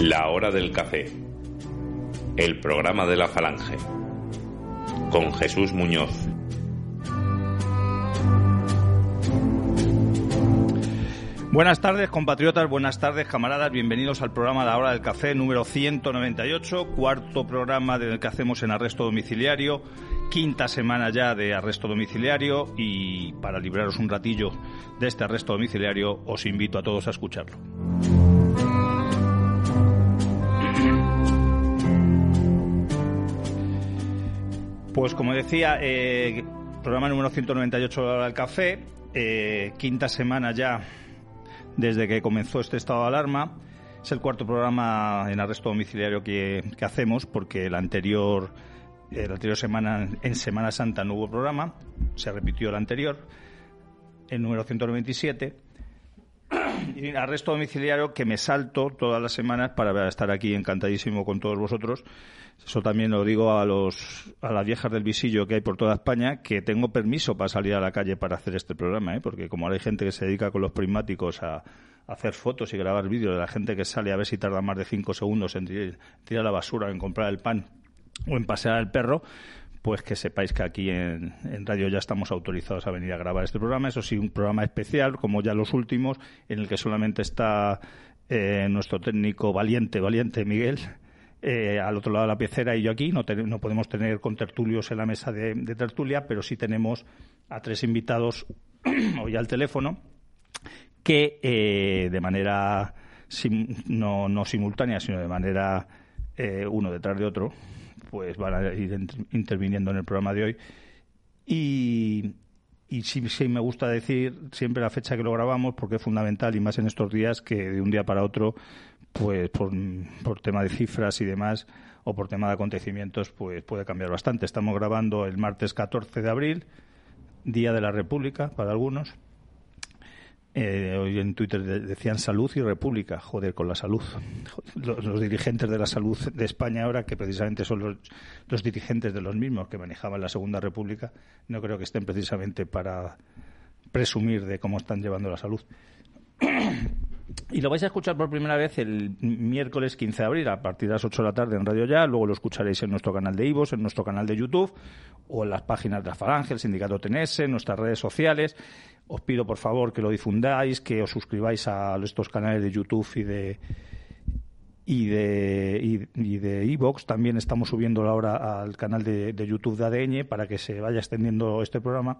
La hora del café. El programa de la falange. Con Jesús Muñoz. Buenas tardes, compatriotas, buenas tardes, camaradas. Bienvenidos al programa La Hora del Café número 198, cuarto programa del que hacemos en arresto domiciliario, quinta semana ya de arresto domiciliario y para libraros un ratillo de este arresto domiciliario os invito a todos a escucharlo. Pues como decía, eh, programa número 198 de La Hora del Café, eh, quinta semana ya desde que comenzó este estado de alarma. Es el cuarto programa en arresto domiciliario que, hacemos porque anterior, la anterior semana, en Semana Santa, no hubo programa. Se repitió el anterior, el número 197. Y arresto domiciliario que me salto todas las semanas para estar aquí encantadísimo con todos vosotros. Eso también lo digo a, los, a las viejas del visillo que hay por toda España, que tengo permiso para salir a la calle para hacer este programa, ¿eh? porque como hay gente que se dedica con los prismáticos a, hacer fotos y grabar vídeos de la gente que sale a ver si tarda más de cinco segundos en tirar la basura, en comprar el pan o en pasear al perro, pues que sepáis que aquí en, radio ya estamos autorizados a venir a grabar este programa. Eso sí, un programa especial, como ya los últimos, en el que solamente está eh, nuestro técnico valiente, valiente Miguel, eh, al otro lado de la piecera y yo aquí. No, no podemos tener contertulios en la mesa de, tertulia, pero sí tenemos a tres invitados hoy al teléfono que eh, de manera no, no simultánea, sino de manera uno detrás de otro, pues van a ir interviniendo en el programa de hoy. Y, y sí, sí, me gusta decir siempre la fecha que lo grabamos porque es fundamental y más en estos días que de un día para otro, pues por, por tema de cifras y demás o por tema de acontecimientos, pues puede cambiar bastante. Estamos grabando el martes 14 de abril, Día de la República para algunos eh, hoy en Twitter decían salud y república. Joder, con la salud. Los, dirigentes de la salud de España ahora, que precisamente son los, dirigentes de los mismos que manejaban la Segunda República, no creo que estén precisamente para presumir de cómo están llevando la salud. Y lo vais a escuchar por primera vez el miércoles 15 de abril a partir de las 8 de la tarde en Radio Ya. Luego lo escucharéis en nuestro canal de Ivos, en nuestro canal de YouTube o en las páginas de la Falange, el Sindicato TNS, en nuestras redes sociales. Os pido por favor que lo difundáis, que os suscribáis a estos canales de YouTube y de y de y, de iVox. También estamos subiendo ahora al canal de, de YouTube de ADN para que se vaya extendiendo este programa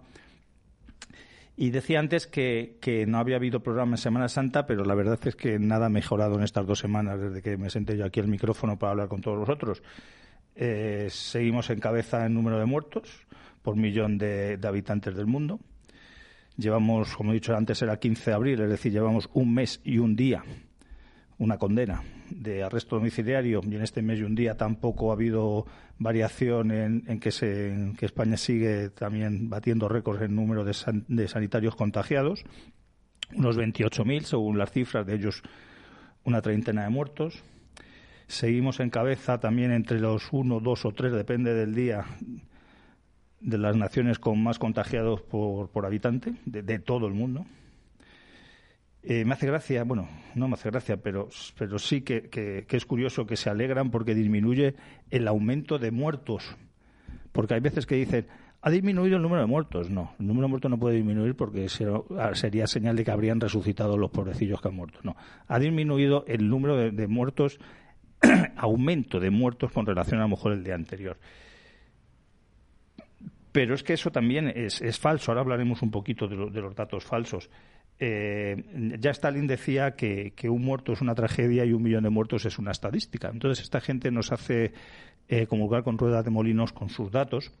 y decía antes que, que, no había habido programa en Semana Santa, pero la verdad es que nada ha mejorado en estas dos semanas desde que me senté yo aquí al micrófono para hablar con todos vosotros. Eh, seguimos en cabeza en número de muertos por millón de, de, habitantes del mundo. Llevamos, como he dicho antes, era 15 de abril, es decir, llevamos un mes y un día una condena de arresto domiciliario y en este mes y un día tampoco ha habido variación en, que, se, que España sigue también batiendo récords en número de, de sanitarios contagiados, unos 28.000 según las cifras, de ellos una treintena de muertos. Seguimos en cabeza también entre los uno, dos o tres, depende del día, de las naciones con más contagiados por, por habitante, de todo el mundo. Eh, me hace gracia, bueno, no me hace gracia, pero, pero sí que, es curioso que se alegran porque disminuye el aumento de muertos. Porque hay veces que dicen, ha disminuido el número de muertos. No, el número de muertos no puede disminuir porque sería señal de que habrían resucitado los pobrecillos que han muerto. No, ha disminuido el número de, muertos, aumento de muertos con relación a lo mejor el día anterior. Pero es que eso también es, falso. Ahora hablaremos un poquito de los datos falsos eh, ya Stalin decía que, un muerto es una tragedia y un millón de muertos es una estadística. Entonces esta gente nos hace eh, con ruedas de molinos con sus datos,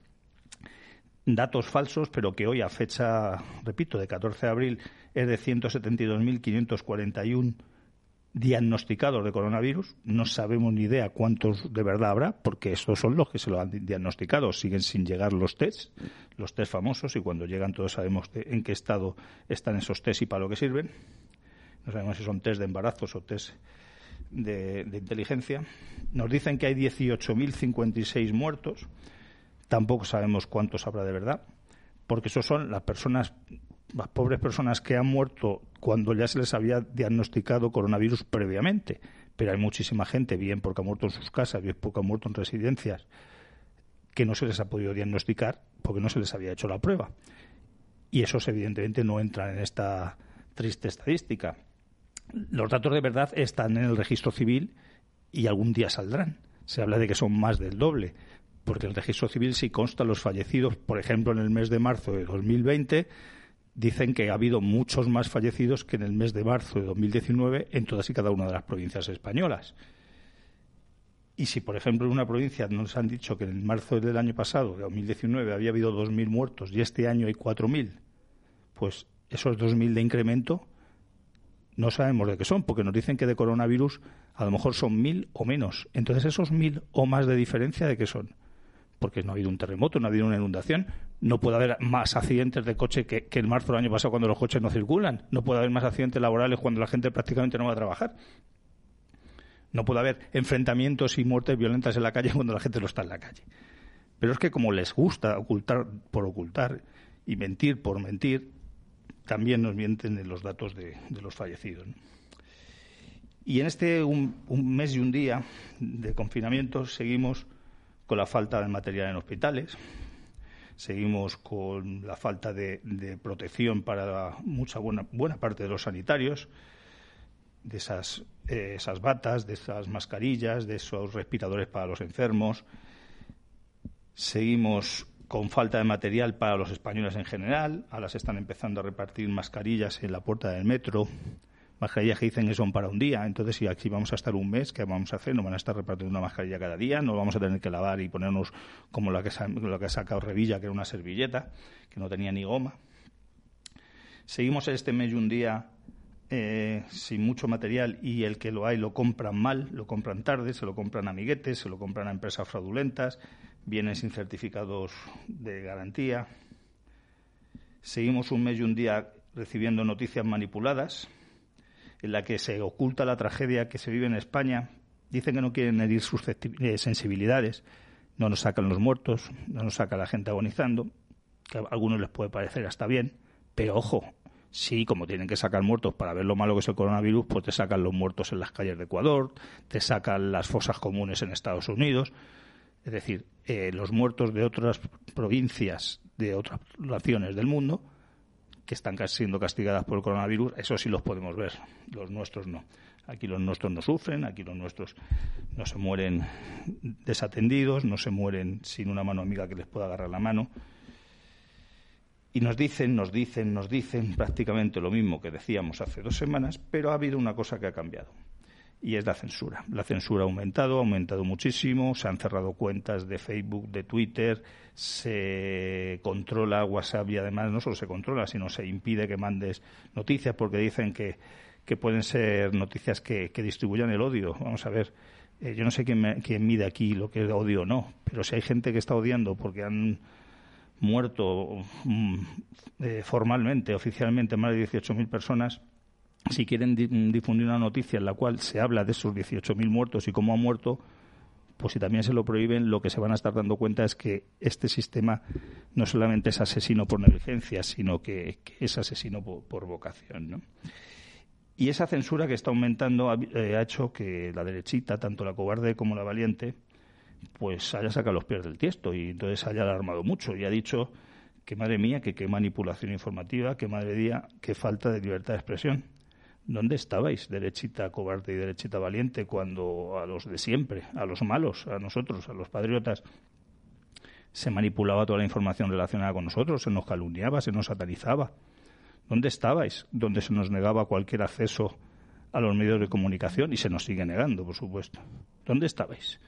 datos falsos, pero que hoy a fecha, repito, de 14 de abril es de 172.541 diagnosticados de coronavirus. No sabemos ni idea cuántos de verdad habrá, porque estos son los que se lo han diagnosticado. Siguen sin llegar los tests, los test famosos, y cuando llegan todos sabemos en qué estado están esos test y para lo que sirven. No sabemos si son test de embarazos o test de, de inteligencia. Nos dicen que hay 18.056 muertos. Tampoco sabemos cuántos habrá de verdad, porque esos son las personas las pobres personas que han muerto cuando ya se les había diagnosticado coronavirus previamente. Pero hay muchísima gente, bien porque ha muerto en sus casas, bien porque ha muerto en residencias, que no se les ha podido diagnosticar porque no se les había hecho la prueba. Y esos, evidentemente, no entran en esta triste estadística. Los datos de verdad están en el registro civil y algún día saldrán. Se habla de que son más del doble, porque el registro civil sí consta los fallecidos, por ejemplo, en el mes de marzo de 2020 dicen que ha habido muchos más fallecidos que en el mes de marzo de 2019 en todas y cada una de las provincias españolas. Y si, por ejemplo, en una provincia nos han dicho que en marzo del año pasado, de 2019, había habido 2.000 muertos y este año hay 4.000, pues esos 2.000 de incremento no sabemos de qué son, porque nos dicen que de coronavirus a lo mejor son 1.000 o menos. Entonces, esos 1.000 o más de diferencia, ¿de qué son? Porque no ha habido un terremoto, no ha habido una inundación, no puede haber más accidentes de coche que, en marzo del año pasado cuando los coches no circulan, no puede haber más accidentes laborales cuando la gente prácticamente no va a trabajar. No puede haber enfrentamientos y muertes violentas en la calle cuando la gente no está en la calle. Pero es que como les gusta ocultar por ocultar y mentir por mentir, también nos mienten en los datos de, los fallecidos. Y en este un, mes y un día de confinamiento seguimos con la falta de material en hospitales, seguimos con la falta de, protección para mucha buena, buena parte de los sanitarios, de esas, eh, esas batas, de esas mascarillas, de esos respiradores para los enfermos. Seguimos con falta de material para los españoles en general. Ahora se están empezando a repartir mascarillas en la puerta del metro. Mascarillas que dicen que son para un día. Entonces, si aquí vamos a estar un mes, ¿qué vamos a hacer? No van a estar repartiendo una mascarilla cada día. No vamos a tener que lavar y ponernos como la que, lo que ha sacado Revilla, que era una servilleta, que no tenía ni goma. Seguimos este mes y un día eh, sin mucho material y el que lo hay lo compran mal, lo compran tarde, se lo compran a amiguetes, se lo compran a empresas fraudulentas, vienen sin certificados de garantía. Seguimos un mes y un día recibiendo noticias manipuladas en la que se oculta la tragedia que se vive en España. Dicen que no quieren herir eh, sensibilidades, no nos sacan los muertos, no nos saca la gente agonizando, que a algunos les puede parecer hasta bien, pero ojo, Sí, como tienen que sacar muertos para ver lo malo que es el coronavirus, pues te sacan los muertos en las calles de Ecuador, te sacan las fosas comunes en Estados Unidos. Es decir, eh, los muertos de otras provincias, de otras naciones del mundo, que están siendo castigadas por el coronavirus, eso sí los podemos ver, los nuestros no. Aquí los nuestros no sufren, aquí los nuestros no se mueren desatendidos, no se mueren sin una mano amiga que les pueda agarrar la mano. Y nos dicen, nos dicen, nos dicen prácticamente lo mismo que decíamos hace dos semanas, pero ha habido una cosa que ha cambiado. Y es la censura. La censura ha aumentado, ha aumentado muchísimo, se han cerrado cuentas de Facebook, de Twitter, se controla WhatsApp y además no solo se controla, sino se impide que mandes noticias porque dicen que, que pueden ser noticias que, distribuyan el odio. Vamos a ver, eh, yo no sé quién, quién mide aquí lo que es odio o no, pero si hay gente que está odiando porque han muerto mm, eh, formalmente, oficialmente, más de 18.000 personas, si quieren difundir una noticia en la cual se habla de esos 18.000 muertos y cómo han muerto, pues si también se lo prohíben, lo que se van a estar dando cuenta es que este sistema no solamente es asesino por negligencia, sino que, es asesino por, vocación. Y esa censura que está aumentando eh, ha hecho que la derechita, tanto la cobarde como la valiente, pues haya sacado los pies del tiesto y entonces haya alarmado mucho y ha dicho que madre mía, que qué manipulación informativa, que madre mía, qué falta de libertad de expresión. ¿Dónde estabais, derechita cobarde y derechita valiente, cuando a los de siempre, a los malos, a nosotros, a los patriotas, se manipulaba toda la información relacionada con nosotros, se nos calumniaba, se nos satanizaba? ¿Dónde estabais? Donde se nos negaba cualquier acceso a los medios de comunicación y se nos sigue negando, por supuesto. ¿Dónde estabais?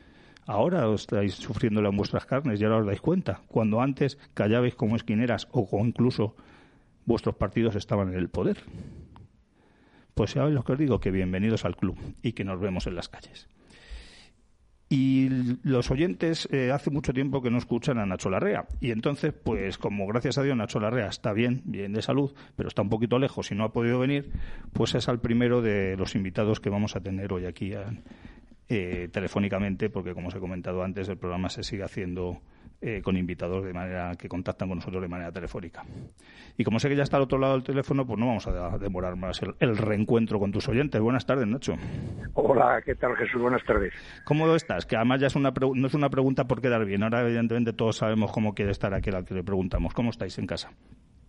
Ahora os estáis sufriéndolo en vuestras carnes y ahora os dais cuenta. Cuando antes callabais como esquineras o incluso vuestros partidos estaban en el poder. Pues sabéis lo que os digo, que bienvenidos al club y que nos vemos en las calles. Y los oyentes eh, hace mucho tiempo que no escuchan a Nacho Larrea. Y entonces, pues como gracias a Dios Nacho Larrea está bien, bien de salud, pero está un poquito lejos y no ha podido venir, pues es al primero de los invitados que vamos a tener hoy aquí eh, telefónicamente, porque como os he comentado antes, el programa se sigue haciendo eh, con invitados de manera que contactan con nosotros de manera telefónica. Y como sé que ya está al otro lado del teléfono, pues no vamos a demorar más el, reencuentro con tus oyentes. Buenas tardes, Nacho. Hola, ¿qué tal, Jesús? Buenas tardes. ¿Cómo estás? Que además ya es una no es una pregunta por quedar bien. Ahora, evidentemente, todos sabemos cómo quiere estar aquel al que le preguntamos. ¿Cómo estáis en casa?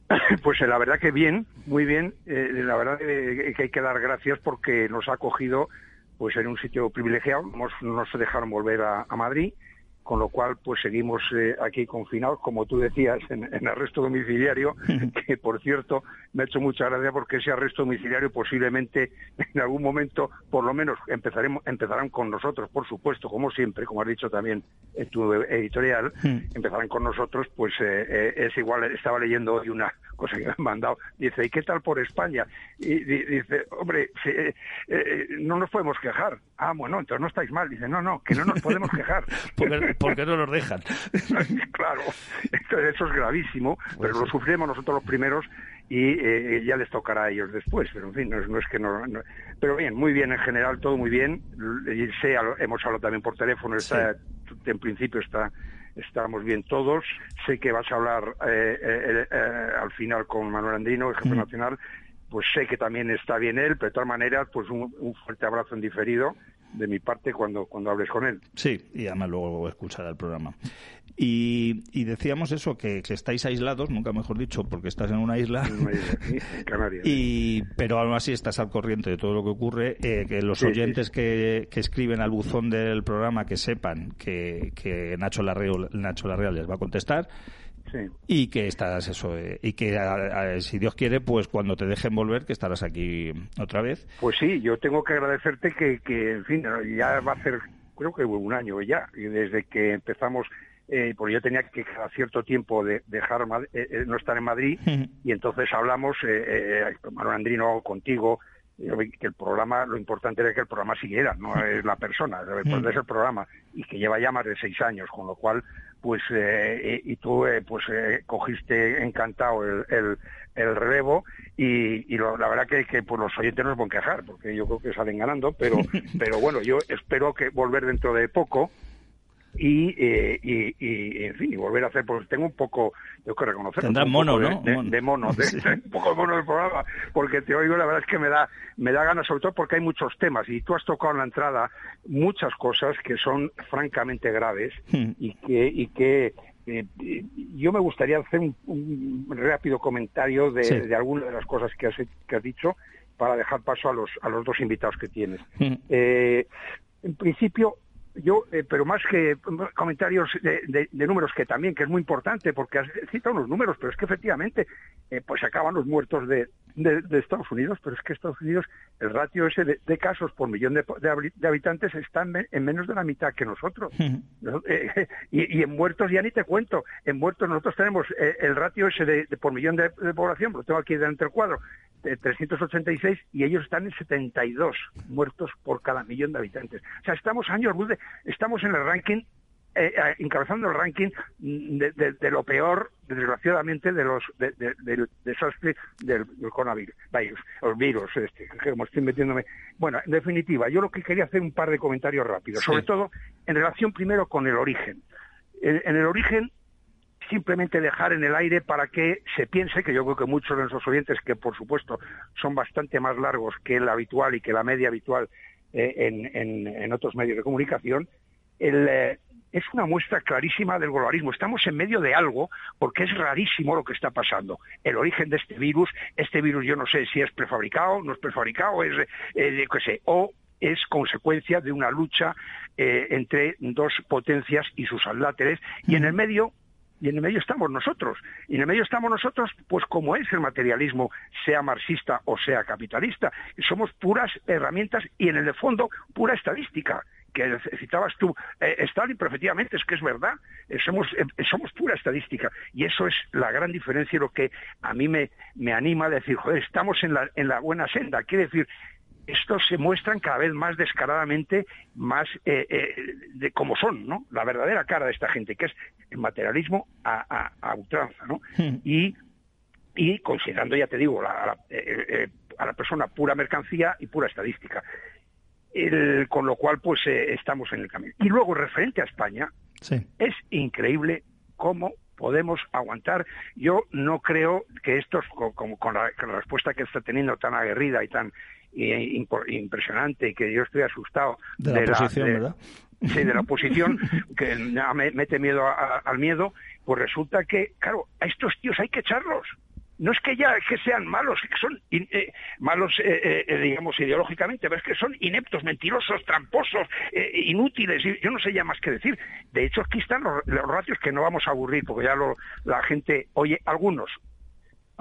Pues eh, la verdad que bien, muy bien. Eh, la verdad que hay que dar gracias porque nos ha acogido pues en un sitio privilegiado. Nos, no se dejaron volver a Madrid con lo cual pues seguimos eh, aquí confinados, como tú decías, en, arresto domiciliario, que por cierto me ha hecho mucha gracia porque ese arresto domiciliario posiblemente en algún momento, por lo menos, empezaremos, empezarán con nosotros, por supuesto, como siempre, como has dicho también en tu editorial, empezarán con nosotros, pues eh, eh, es igual, estaba leyendo hoy una cosa que me han mandado, dice, ¿y qué tal por España? Y, dice, hombre, no nos podemos quejar. Ah, bueno, entonces no estáis mal. Dice, no, no, que no nos podemos quejar. ¿Por qué no nos dejan? claro, eso es gravísimo, pero lo sufrimos nosotros los primeros y eh, ya les tocará a ellos después. Pero en fin, no, es que no, Pero bien, muy bien en general, todo muy bien. Sé, hemos hablado también por teléfono, está, en principio está estamos bien todos. Sé que vas a hablar eh, eh, al final con Manuel Andino, el jefe nacional. Pues sé que también está bien él, pero de todas maneras, pues un fuerte abrazo en diferido de mi parte cuando, cuando hables con él. Sí, y además luego escuchar el programa. Y, y decíamos eso, que, estáis aislados, nunca mejor dicho, porque estás en una isla. En Canarias. y, pero aún así estás al corriente de todo lo que ocurre. Eh, que los oyentes Que, que, escriben al buzón del programa que sepan que, que Nacho Larreal, Nacho Larreal les va a contestar y que estás eso, eh, y que si Dios quiere, pues cuando te dejen volver, que estarás aquí otra vez. Pues sí, yo tengo que agradecerte que, que en fin, ya va a ser, creo que un año ya, desde que empezamos eh, porque yo tenía que cada cierto tiempo de dejar eh, eh, no estar en Madrid y entonces hablamos eh, Manuel Andrino contigo que el programa lo importante era que el programa siguiera no es la persona es el programa y que lleva ya más de seis años con lo cual pues eh, y, tú eh, pues eh, cogiste encantado el, el, el relevo y, y la verdad que, que pues los oyentes no pueden quejar porque yo creo que salen ganando pero pero bueno yo espero que volver dentro de poco y, eh, y, y, en fin, y volver a hacer, pues tengo un poco, tengo que reconocer, Tendrá mono, de, ¿no? De, mono, un poco de mono del programa, porque te oigo, la verdad es que me da, me da ganas, sobre todo porque hay muchos temas, y tú has tocado en la entrada muchas cosas que son francamente graves hmm. y que, y que eh, yo me gustaría hacer un, rápido comentario de, de algunas de las cosas que has, que has dicho para dejar paso a los, a los dos invitados que tienes. Hmm. Eh, en principio, yo, eh, pero más que comentarios de, números, que también, que es muy importante, porque has citado unos números, pero es que efectivamente, eh, pues acaban los muertos de, Estados Unidos, pero es que Estados Unidos, el ratio ese de, casos por millón de, habitantes está en, menos de la mitad que nosotros. Eh, y, en muertos ya ni te cuento, en muertos nosotros tenemos el ratio ese de, por millón de, población, lo tengo aquí delante del cuadro, de 386, y ellos están en 72 muertos por cada millón de habitantes. O sea, estamos años luz de estamos en el ranking eh, eh, encabezando el ranking de, lo peor, desgraciadamente, de los del desastre del, coronavirus, los virus, este, como estoy metiéndome. Bueno, en definitiva, yo lo que quería hacer un par de comentarios rápidos, sobre todo en relación primero con el origen. En, el origen, simplemente dejar en el aire para que se piense, que yo creo que muchos de nuestros oyentes, que por supuesto son bastante más largos que el habitual y que la media habitual eh, en, otros medios de comunicación, eh, es una muestra clarísima del globalismo. Estamos en medio de algo porque es rarísimo lo que está pasando. El origen de este virus, este virus yo no sé si es prefabricado, no es prefabricado, es, eh, qué sé, o es consecuencia de una lucha entre dos potencias y sus aláteres y en el medio y en el medio estamos nosotros. Y en el medio estamos nosotros, pues como es el materialismo, sea marxista o sea capitalista. Somos puras herramientas y en el fondo pura estadística que citabas tú, eh, Stalin, pero efectivamente es que es verdad, eh, somos, eh, somos pura estadística y eso es la gran diferencia y lo que a mí me, me anima a decir, joder, estamos en la, en la buena senda, quiere decir, estos se muestran cada vez más descaradamente, más eh, eh, de cómo son, ¿no? La verdadera cara de esta gente, que es el materialismo a, ultranza, ¿no? Hmm. Y, y considerando, ya te digo, eh, a la persona pura mercancía y pura estadística. con lo cual, pues estamos en el camino. Y luego, referente a España, es increíble cómo podemos aguantar. Yo no creo que estos, como con la, respuesta que está teniendo tan aguerrida y tan impresionante y que yo estoy asustado de la oposición, ¿verdad? Sí, de la oposición, que me mete miedo al miedo, pues resulta que, claro, a estos tíos hay que echarlos no es que ya que sean malos, que son eh, malos, eh, eh, digamos, ideológicamente, pero es que son ineptos, mentirosos, tramposos, inútiles, yo no sé ya más que decir. De hecho, aquí están los, ratios que no vamos a aburrir, porque ya la gente oye algunos,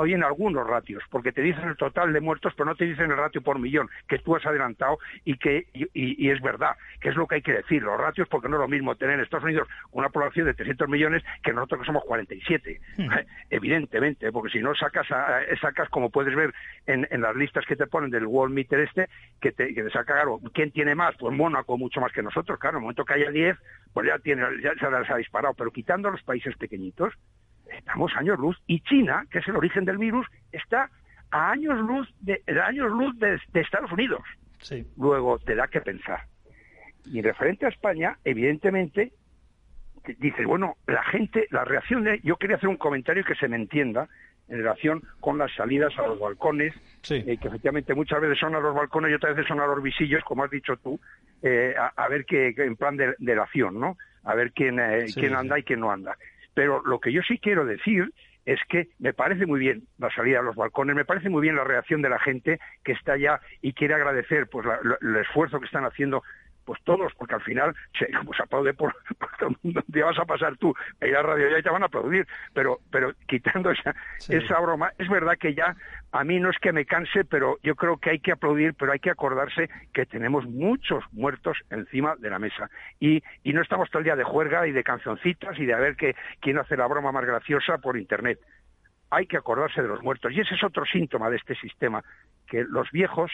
en algunos ratios, porque te dicen el total de muertos, pero no te dicen el ratio por millón, que tú has adelantado y que y, es verdad, que es lo que hay que decir, los ratios, porque no es lo mismo tener en Estados Unidos una población de 300 millones que nosotros que somos 47, hmm. evidentemente, porque si no sacas, sacas como puedes ver en, las listas que te ponen del World Meter este, que te, que te saca, claro, ¿quién tiene más? Pues Mónaco mucho más que nosotros, claro, en el momento que haya 10, pues ya, tiene, ya se ha disparado, pero quitando a los países pequeñitos, estamos años luz y China, que es el origen del virus, está a años luz de, años luz de, Estados Unidos. Luego te da que pensar. Y en referente a España, evidentemente, dices, bueno, la gente, la reacción de... Yo quería hacer un comentario que se me entienda en relación con las salidas a los balcones, eh, que efectivamente muchas veces son a los balcones y otras veces son a los visillos, como has dicho tú, eh, a, ver qué, en plan de, de acción, ¿no? A ver quién, eh, quién anda y quién no anda. Pero lo que yo sí quiero decir es que me parece muy bien la salida a los balcones, me parece muy bien la reacción de la gente que está allá y quiere agradecer pues el esfuerzo que están haciendo pues todos, porque al final se, pues aplaude por, todo el mundo, te vas a pasar tú a ir a radio ya y te van a aplaudir, pero, pero quitando esa, esa broma, es verdad que ya a mí no es que me canse, pero yo creo que hay que aplaudir, pero hay que acordarse que tenemos muchos muertos encima de la mesa y, y no estamos todo el día de juerga y de cancioncitas y de a ver que, quién hace la broma más graciosa por internet. Hay que acordarse de los muertos y ese es otro síntoma de este sistema, que los viejos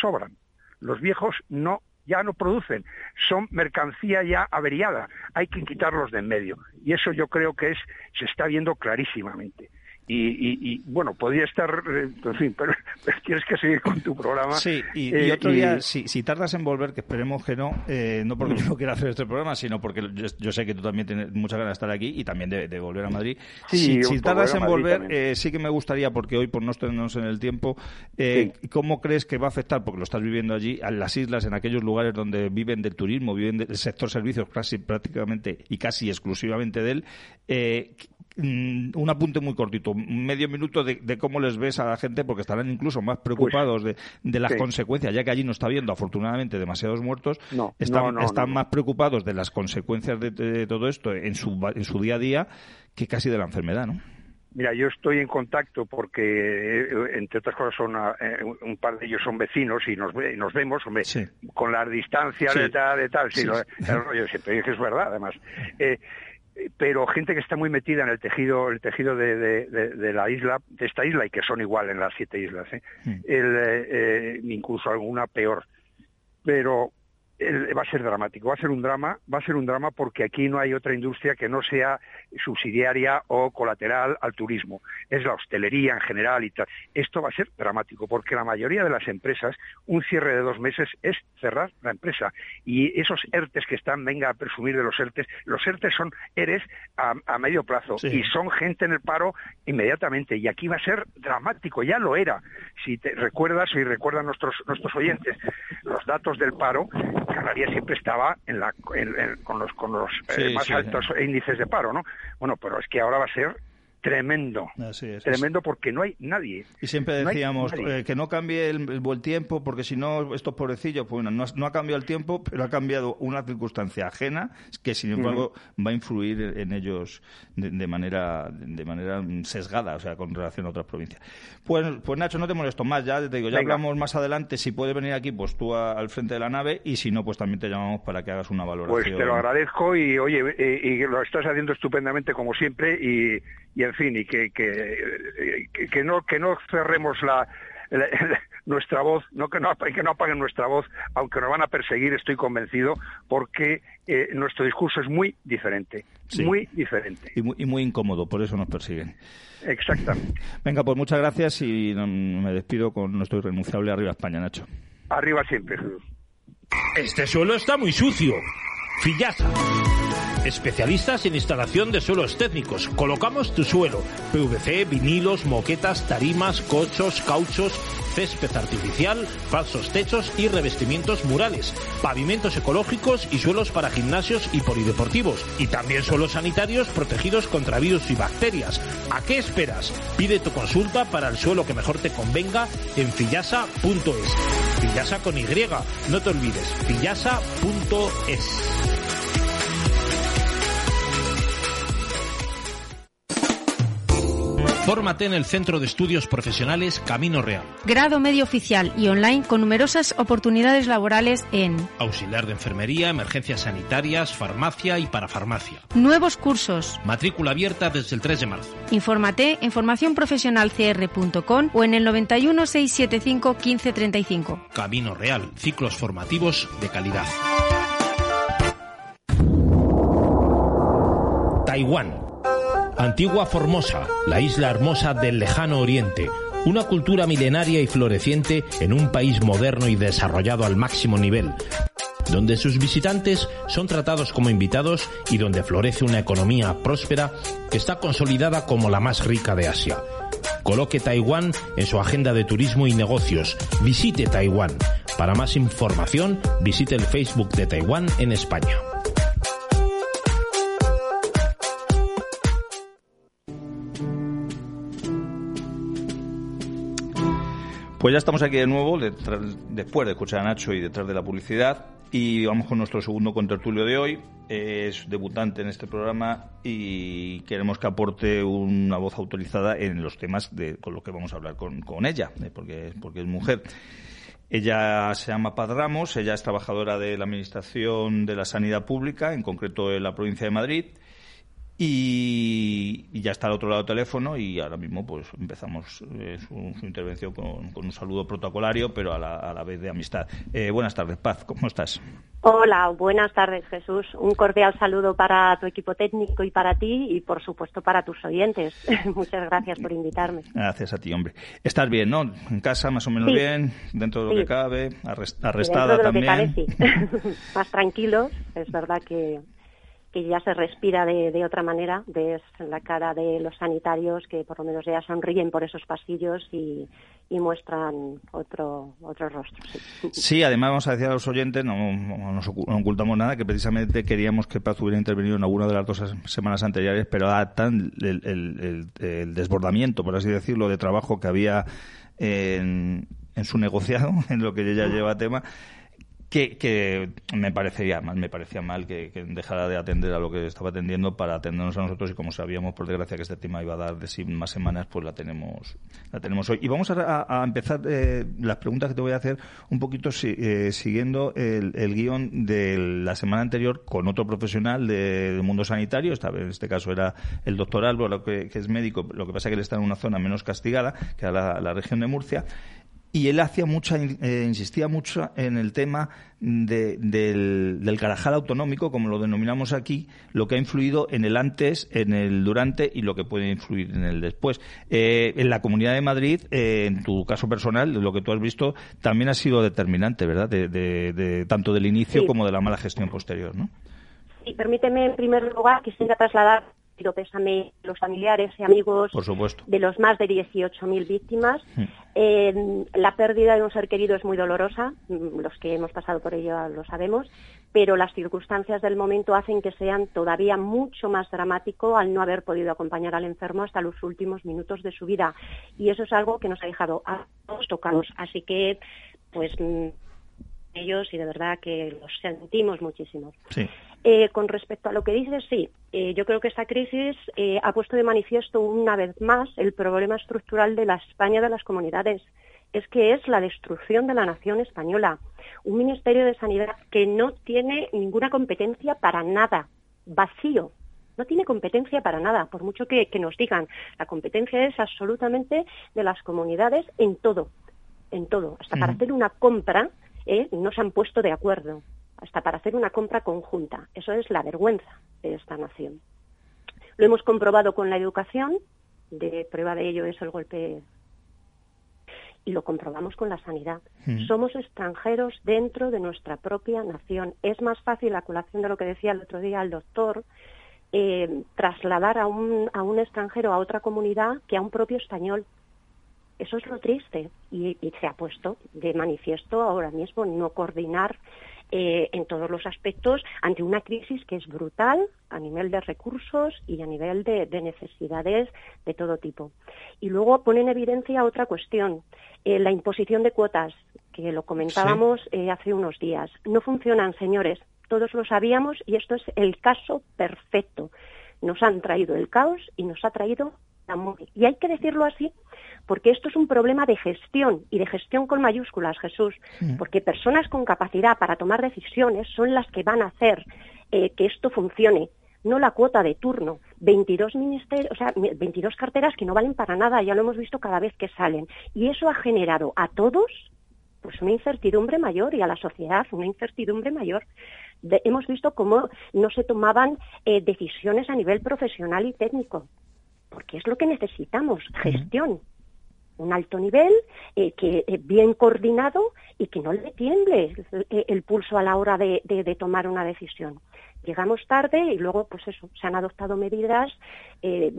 sobran. Los viejos no ya no producen, son mercancía ya averiada, hay que quitarlos de en medio. Y eso yo creo que es, se está viendo clarísimamente. Y, bueno, podría estar, eh, en fin, pero, tienes que seguir con tu programa. Sí, y, eh, otro día, si, tardas en volver, que esperemos que no, eh, no porque yo no quiera hacer este programa, sino porque yo, sé que tú también tienes muchas ganas de estar aquí y también de, volver a Madrid. si, tardas en volver, sí que me gustaría, porque hoy por no estarnos en el tiempo, ¿cómo crees que va a afectar, porque lo estás viviendo allí, a las islas, en aquellos lugares donde viven del turismo, viven del sector servicios casi prácticamente y casi exclusivamente de él, Mm, un apunte muy cortito, medio minuto de, cómo les ves a la gente, porque estarán incluso más preocupados de, las consecuencias, ya que allí no está habiendo afortunadamente demasiados muertos, están, más preocupados de las consecuencias de, todo esto en su, en su día a día que casi de la enfermedad, ¿no? Mira, yo estoy en contacto porque, eh, entre otras cosas, son eh, un par de ellos son vecinos y nos, nos vemos, hombre, con las distancias de tal, de tal. Sí, Lo, siempre dije es verdad, además. Eh, pero gente que está muy metida en el tejido, el tejido de, de, la isla, de esta isla y que son igual en las siete islas, ¿eh? Mm. El, eh, eh, incluso alguna peor. Pero va a ser dramático, va a ser un drama, va a ser un drama porque aquí no hay otra industria que no sea subsidiaria o colateral al turismo. Es la hostelería en general y tal. Esto va a ser dramático porque la mayoría de las empresas, un cierre de dos meses es cerrar la empresa. Y esos ERTES que están, venga a presumir de los ERTES, los ERTES son ERES a, medio plazo y son gente en el paro inmediatamente. Y aquí va a ser dramático, ya lo era. Si te recuerdas y recuerdan nuestros, nuestros oyentes los datos del paro, Canarias siempre estaba en la, con los, con los eh, más altos índices de paro, ¿no? Bueno, pero es que ahora va a ser tremendo. tremendo porque no hay nadie. Y siempre decíamos eh, que no cambie el, buen tiempo porque si no, estos pobrecillos, pues bueno, no, ha cambiado el tiempo, pero ha cambiado una circunstancia ajena que sin embargo va a influir en ellos de, manera de manera sesgada, o sea, con relación a otras provincias. Pues, pues Nacho, no te molesto más, ya te digo, ya hablamos más adelante, si puedes venir aquí, pues tú al frente de la nave y si no, pues también te llamamos para que hagas una valoración. Pues te lo agradezco y oye, y, lo estás haciendo estupendamente como siempre y, y en fin, y que, que, que, no, que no cerremos la, nuestra voz, no que, no que no apaguen nuestra voz, aunque nos van a perseguir, estoy convencido, porque eh, nuestro discurso es muy diferente, muy diferente. Y muy, y muy, incómodo, por eso nos persiguen. Exactamente. Venga, pues muchas gracias y me despido con nuestro irrenunciable Arriba España, Nacho. Arriba siempre, Este suelo está muy sucio. Fillaza. Especialistas en instalación de suelos técnicos. Colocamos tu suelo. PVC, vinilos, moquetas, tarimas, cochos, cauchos, césped artificial, falsos techos y revestimientos murales. Pavimentos ecológicos y suelos para gimnasios y polideportivos. Y también suelos sanitarios protegidos contra virus y bacterias. ¿A qué esperas? Pide tu consulta para el suelo que mejor te convenga en fillasa.es. Fillasa con Y. No te olvides, fillasa.es. Fórmate en el Centro de Estudios Profesionales Camino Real. Grado medio oficial y online con numerosas oportunidades laborales en Auxiliar de Enfermería, Emergencias Sanitarias, Farmacia y Parafarmacia. Nuevos cursos. Matrícula abierta desde el 3 de marzo. Infórmate en formacionprofesionalcr.com o en el 91 675 1535. Camino Real. Ciclos formativos de calidad. Taiwán Antigua Formosa, la isla hermosa del lejano oriente, una cultura milenaria y floreciente en un país moderno y desarrollado al máximo nivel, donde sus visitantes son tratados como invitados y donde florece una economía próspera que está consolidada como la más rica de Asia. Coloque Taiwán en su agenda de turismo y negocios. Visite Taiwán. Para más información, visite el Facebook de Taiwán en España. Pues ya estamos aquí de nuevo, después de escuchar a Nacho y detrás de la publicidad, y vamos con nuestro segundo contertulio de hoy. Es debutante en este programa y queremos que aporte una voz autorizada en los temas de, con los que vamos a hablar con, ella, eh, porque, porque es mujer. Ella se llama Paz Ramos, ella es trabajadora de la Administración de la Sanidad Pública, en concreto en la provincia de Madrid y, ya está al otro lado del teléfono y ahora mismo pues empezamos eh, su, intervención con, un saludo protocolario, pero a la, vez de amistad. Eh, buenas tardes, Paz, ¿cómo estás? Hola, buenas tardes, Jesús. Un cordial saludo para tu equipo técnico y para ti y, por supuesto, para tus oyentes. Muchas gracias por invitarme. Gracias a ti, hombre. Estás bien, ¿no? En casa, más o menos bien, dentro de lo que cabe, arrestada también. más tranquilo. Es verdad que que ya se respira de, otra manera, ves la cara de los sanitarios que por lo menos ya sonríen por esos pasillos y, muestran otro, otro rostro. Sí. además vamos a decir a los oyentes, no, nos ocultamos nada, que precisamente queríamos que Paz hubiera intervenido en alguna de las dos semanas anteriores, pero a tan el, desbordamiento, por así decirlo, de trabajo que había en, en su negociado, en lo que ella lleva tema, que, me parecería mal, me parecía mal que, dejara de atender a lo que estaba atendiendo para atendernos a nosotros y como sabíamos por desgracia que este tema iba a dar de sí más semanas, pues la tenemos, la tenemos hoy. Y vamos a, empezar eh, las preguntas que te voy a hacer un poquito eh, siguiendo el, guion de la semana anterior con otro profesional del mundo sanitario, esta vez en este caso era el doctor Álvaro, que, es médico, lo que pasa es que él está en una zona menos castigada, que era la región de Murcia, y él hacía mucha, eh, insistía mucho en el tema del, del, carajal autonómico, como lo denominamos aquí, lo que ha influido en el antes, en el durante y lo que puede influir en el después. Eh, en la Comunidad de Madrid, eh, en tu caso personal, lo que tú has visto, también ha sido determinante, ¿verdad? De, tanto del inicio como de la mala gestión posterior, ¿no? Sí, permíteme en primer lugar que quisiera trasladar pido pésame los familiares y amigos de los más de 18.000 víctimas. Hmm. la pérdida de un ser querido es muy dolorosa, mm, los que hemos pasado por ello lo sabemos, pero las circunstancias del momento hacen que sean todavía mucho más dramático al no haber podido acompañar al enfermo hasta los últimos minutos de su vida. Y eso es algo que nos ha dejado a todos tocados. Así que, pues, mm, ellos y de verdad que los sentimos muchísimo. Sí. Eh, con respecto a lo que dices, sí, eh, yo creo que esta crisis eh, ha puesto de manifiesto una vez más el problema estructural de la España de las comunidades. Es que es la destrucción de la nación española. Un Ministerio de Sanidad que no tiene ninguna competencia para nada, vacío. No tiene competencia para nada, por mucho que, nos digan. La competencia es absolutamente de las comunidades en todo, en todo. Hasta para hacer una compra no se han puesto de acuerdo hasta para hacer una compra conjunta. Eso es la vergüenza de esta nación. Lo hemos comprobado con la educación, de prueba de ello es el golpe. y lo comprobamos con la sanidad. Mm. Somos extranjeros dentro de nuestra propia nación. Es más fácil, a colación de lo que decía el otro día el doctor, eh, trasladar a un, a un extranjero a otra comunidad que a un propio español. Eso es lo triste y, se ha puesto de manifiesto ahora mismo no coordinar eh, en todos los aspectos ante una crisis que es brutal a nivel de recursos y a nivel de, necesidades de todo tipo. Y luego pone en evidencia otra cuestión, eh, la imposición de cuotas, que lo comentábamos eh, hace unos días. No funcionan, señores, todos lo sabíamos y esto es el caso perfecto. Nos han traído el caos y nos ha traído Y hay que decirlo así porque esto es un problema de gestión y de gestión con mayúsculas, Jesús, porque personas con capacidad para tomar decisiones son las que van a hacer eh, que esto funcione no la cuota de turno. 22 ministerios, o sea, 22 carteras que no valen para nada, ya lo hemos visto cada vez que salen. Y eso ha generado a todos pues una incertidumbre mayor y a la sociedad una incertidumbre mayor. hemos visto cómo no se tomaban eh, decisiones a nivel profesional y técnico, porque es lo que necesitamos, gestión un alto nivel, eh, que eh, bien coordinado y que no le tiemble el, pulso a la hora de, tomar una decisión. Llegamos tarde y luego, pues eso, se han adoptado medidas eh,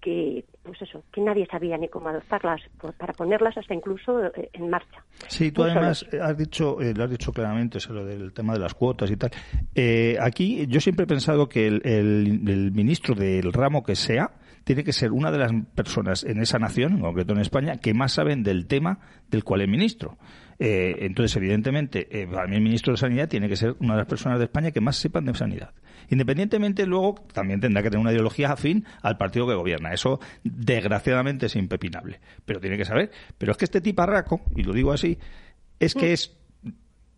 que, pues eso, que nadie sabía ni cómo adoptarlas para ponerlas hasta incluso en marcha. Sí, tú además has dicho, lo has dicho claramente, lo del tema de las cuotas y tal. aquí yo siempre he pensado que el ministro del ramo que sea tiene que ser una de las personas en esa nación, en concreto en España, que más saben del tema del cual es ministro. Eh, entonces, evidentemente, eh, para mí el ministro de Sanidad tiene que ser una de las personas de España que más sepan de sanidad. Independientemente, luego también tendrá que tener una ideología afín al partido que gobierna. Eso, desgraciadamente, es impepinable. Pero tiene que saber. Pero es que este tiparraco, y lo digo así, es que es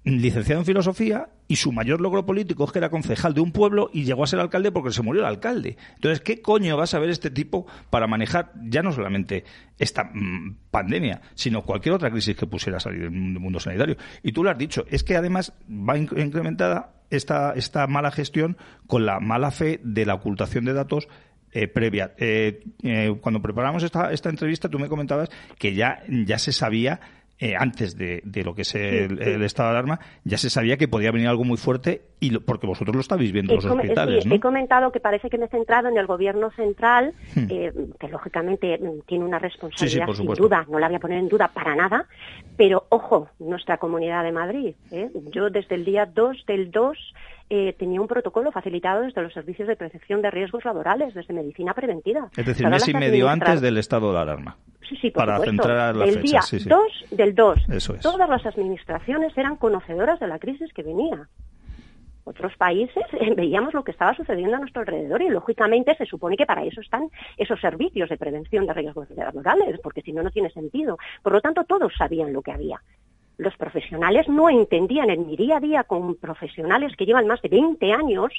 licenciado en filosofía y su mayor logro político es que era concejal de un pueblo y llegó a ser alcalde porque se murió el alcalde. Entonces, ¿qué coño va a saber este tipo para manejar ya no solamente esta mm, pandemia, sino cualquier otra crisis que pusiera a salir del mundo sanitario? Y tú lo has dicho, es que además va incrementada esta, esta mala gestión con la mala fe de la ocultación de datos eh, previa. Eh, eh, cuando preparamos esta, esta entrevista, tú me comentabas que ya, ya se sabía eh, antes de, lo que es el, estado de alarma, ya se sabía que podía venir algo muy fuerte y porque vosotros lo estáis viendo en los hospitales. He comentado que parece que me he centrado en el gobierno central, hmm. eh, que lógicamente mm, tiene una responsabilidad sin duda, no la voy a poner en duda para nada, pero ojo, nuestra comunidad de Madrid. ¿eh? Yo desde el día 2 del 2 eh, tenía un protocolo facilitado desde los servicios de percepción de riesgos laborales, desde medicina preventiva. Es decir, mes y medio antes del estado de alarma. Sí, sí, por para centrar la el día 2 del 2. Todas las administraciones eran conocedoras de la crisis que venía. Otros países eh, veíamos lo que estaba sucediendo a nuestro alrededor y, lógicamente, se supone que para eso están esos servicios de prevención de riesgos laborales, porque si no, no tiene sentido. Por lo tanto, todos sabían lo que había los profesionales no entendían en mi día a día con profesionales que llevan más de 20 años,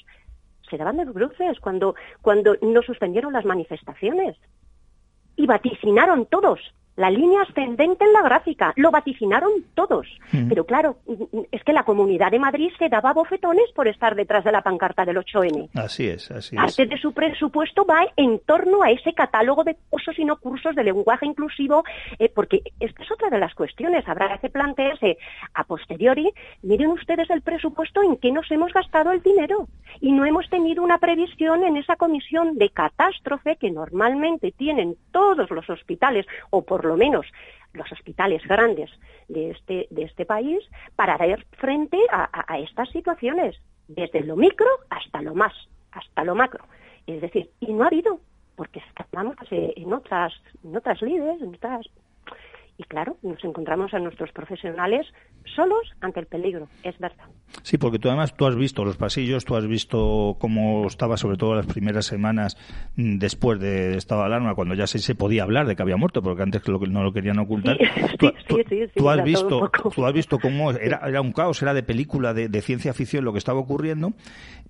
se daban de bruces cuando, cuando no suspendieron las manifestaciones. Y vaticinaron todos la línea ascendente en la gráfica, lo vaticinaron todos. Pero claro, es que la Comunidad de Madrid se daba bofetones por estar detrás de la pancarta del 8M. Así es, así es. Parte de su presupuesto va en torno a ese catálogo de cursos y no cursos de lenguaje inclusivo, eh, porque esta es otra de las cuestiones. Habrá que plantearse a posteriori, miren ustedes el presupuesto en que nos hemos gastado el dinero y no hemos tenido una previsión en esa comisión de catástrofe que normalmente tienen todos los hospitales o por lo menos los hospitales grandes de este, de este país para dar frente a, estas situaciones, desde lo micro hasta lo más, hasta lo macro. Es decir, y no ha habido, porque estamos en otras, en otras líderes, en otras y claro, nos encontramos a nuestros profesionales solos ante el peligro, es verdad. Sí, porque tú además tú has visto los pasillos, tú has visto cómo estaba sobre todo las primeras semanas mm, después de estado de alarma, cuando ya se, se podía hablar de que había muerto, porque antes no lo querían ocultar. tú, has visto, tú has visto cómo era, era un caos, era de película, de, ciencia ficción lo que estaba ocurriendo,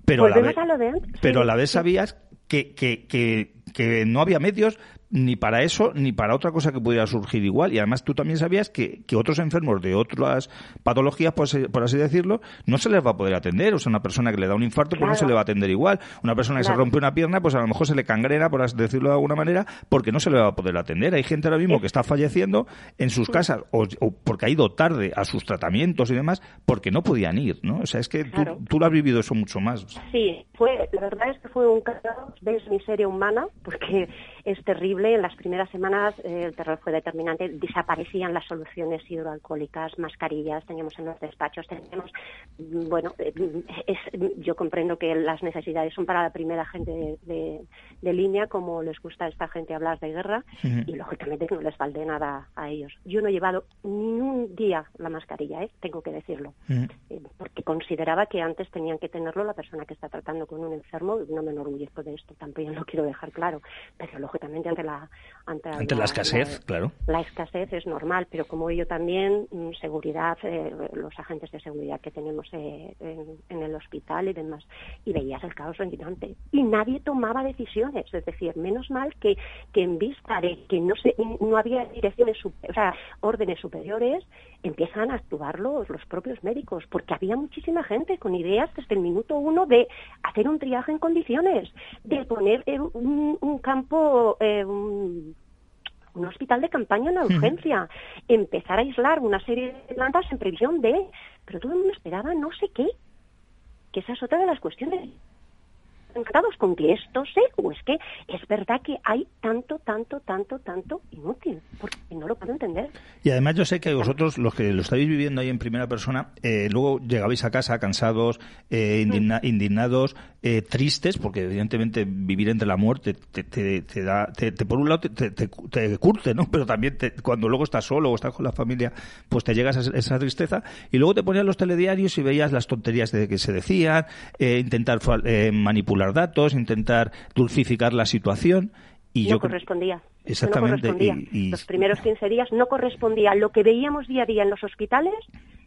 pero a la vez, pero a la vez sabías que, que, que, que no había medios ni para eso ni para otra cosa que pudiera surgir igual. Y además tú también sabías que, que otros enfermos de otras patologías, pues, por así decirlo, no se les va a poder atender. O sea, una persona que le da un infarto, pues no se le va a atender igual. Una persona que se rompe una pierna, pues a lo mejor se le cangrena, por así decirlo de alguna manera, porque no se le va a poder atender. Hay gente ahora mismo que está falleciendo en sus casas o, porque ha ido tarde a sus tratamientos y demás porque no podían ir, ¿no? O sea, es que tú, tú, lo has vivido eso mucho más. Sí, fue, la verdad es que fue un caso de miseria humana porque es terrible. En las primeras semanas eh, el terror fue determinante. Desaparecían las soluciones hidroalcohólicas, mascarillas, teníamos en los despachos, teníamos, mm, bueno, eh, es, yo comprendo que las necesidades son para la primera gente de, línea, como les gusta a esta gente hablar de guerra, y lógicamente no les valde nada a ellos. Yo no he llevado ni un día la mascarilla, ¿eh? tengo que decirlo, porque consideraba que antes tenían que tenerlo la persona que está tratando con un enfermo. No me enorgullezco de esto, tampoco lo quiero dejar claro, pero lógicamente ante la ante, la, escasez, claro. La escasez es normal, pero como ello también mm, seguridad, eh, los agentes de seguridad que tenemos eh, en, el hospital y demás, y veías el caos reinante y nadie tomaba decisiones, es decir, menos mal que, que en vista de que no se, no había direcciones, o sea, órdenes superiores, empiezan a actuar los, los propios médicos, porque había muchísima gente con ideas desde el minuto uno de hacer un triaje en condiciones, de poner un, un campo, eh, un, hospital de campaña en la urgencia, empezar a aislar una serie de plantas en previsión de, pero todo el mundo esperaba no sé qué, que esa es otra de las cuestiones encantados con que esto se, o es que es verdad que hay tanto, tanto, tanto, tanto inútil, porque no lo puedo entender. Y además yo sé que vosotros, los que lo estáis viviendo ahí en primera persona, eh, luego llegabais a casa cansados, eh, indignados, eh, tristes, porque evidentemente vivir entre la muerte te, te, da, te, por un lado te, te, curte, ¿no? Pero también cuando luego estás solo o estás con la familia, pues te llegas a esa tristeza y luego te ponías los telediarios y veías las tonterías de que se decían, intentar manipular datos, intentar dulcificar la situación. Y no yo correspondía. Exactamente. No correspondía. Los primeros 15 días no correspondía lo que veíamos día a día en los hospitales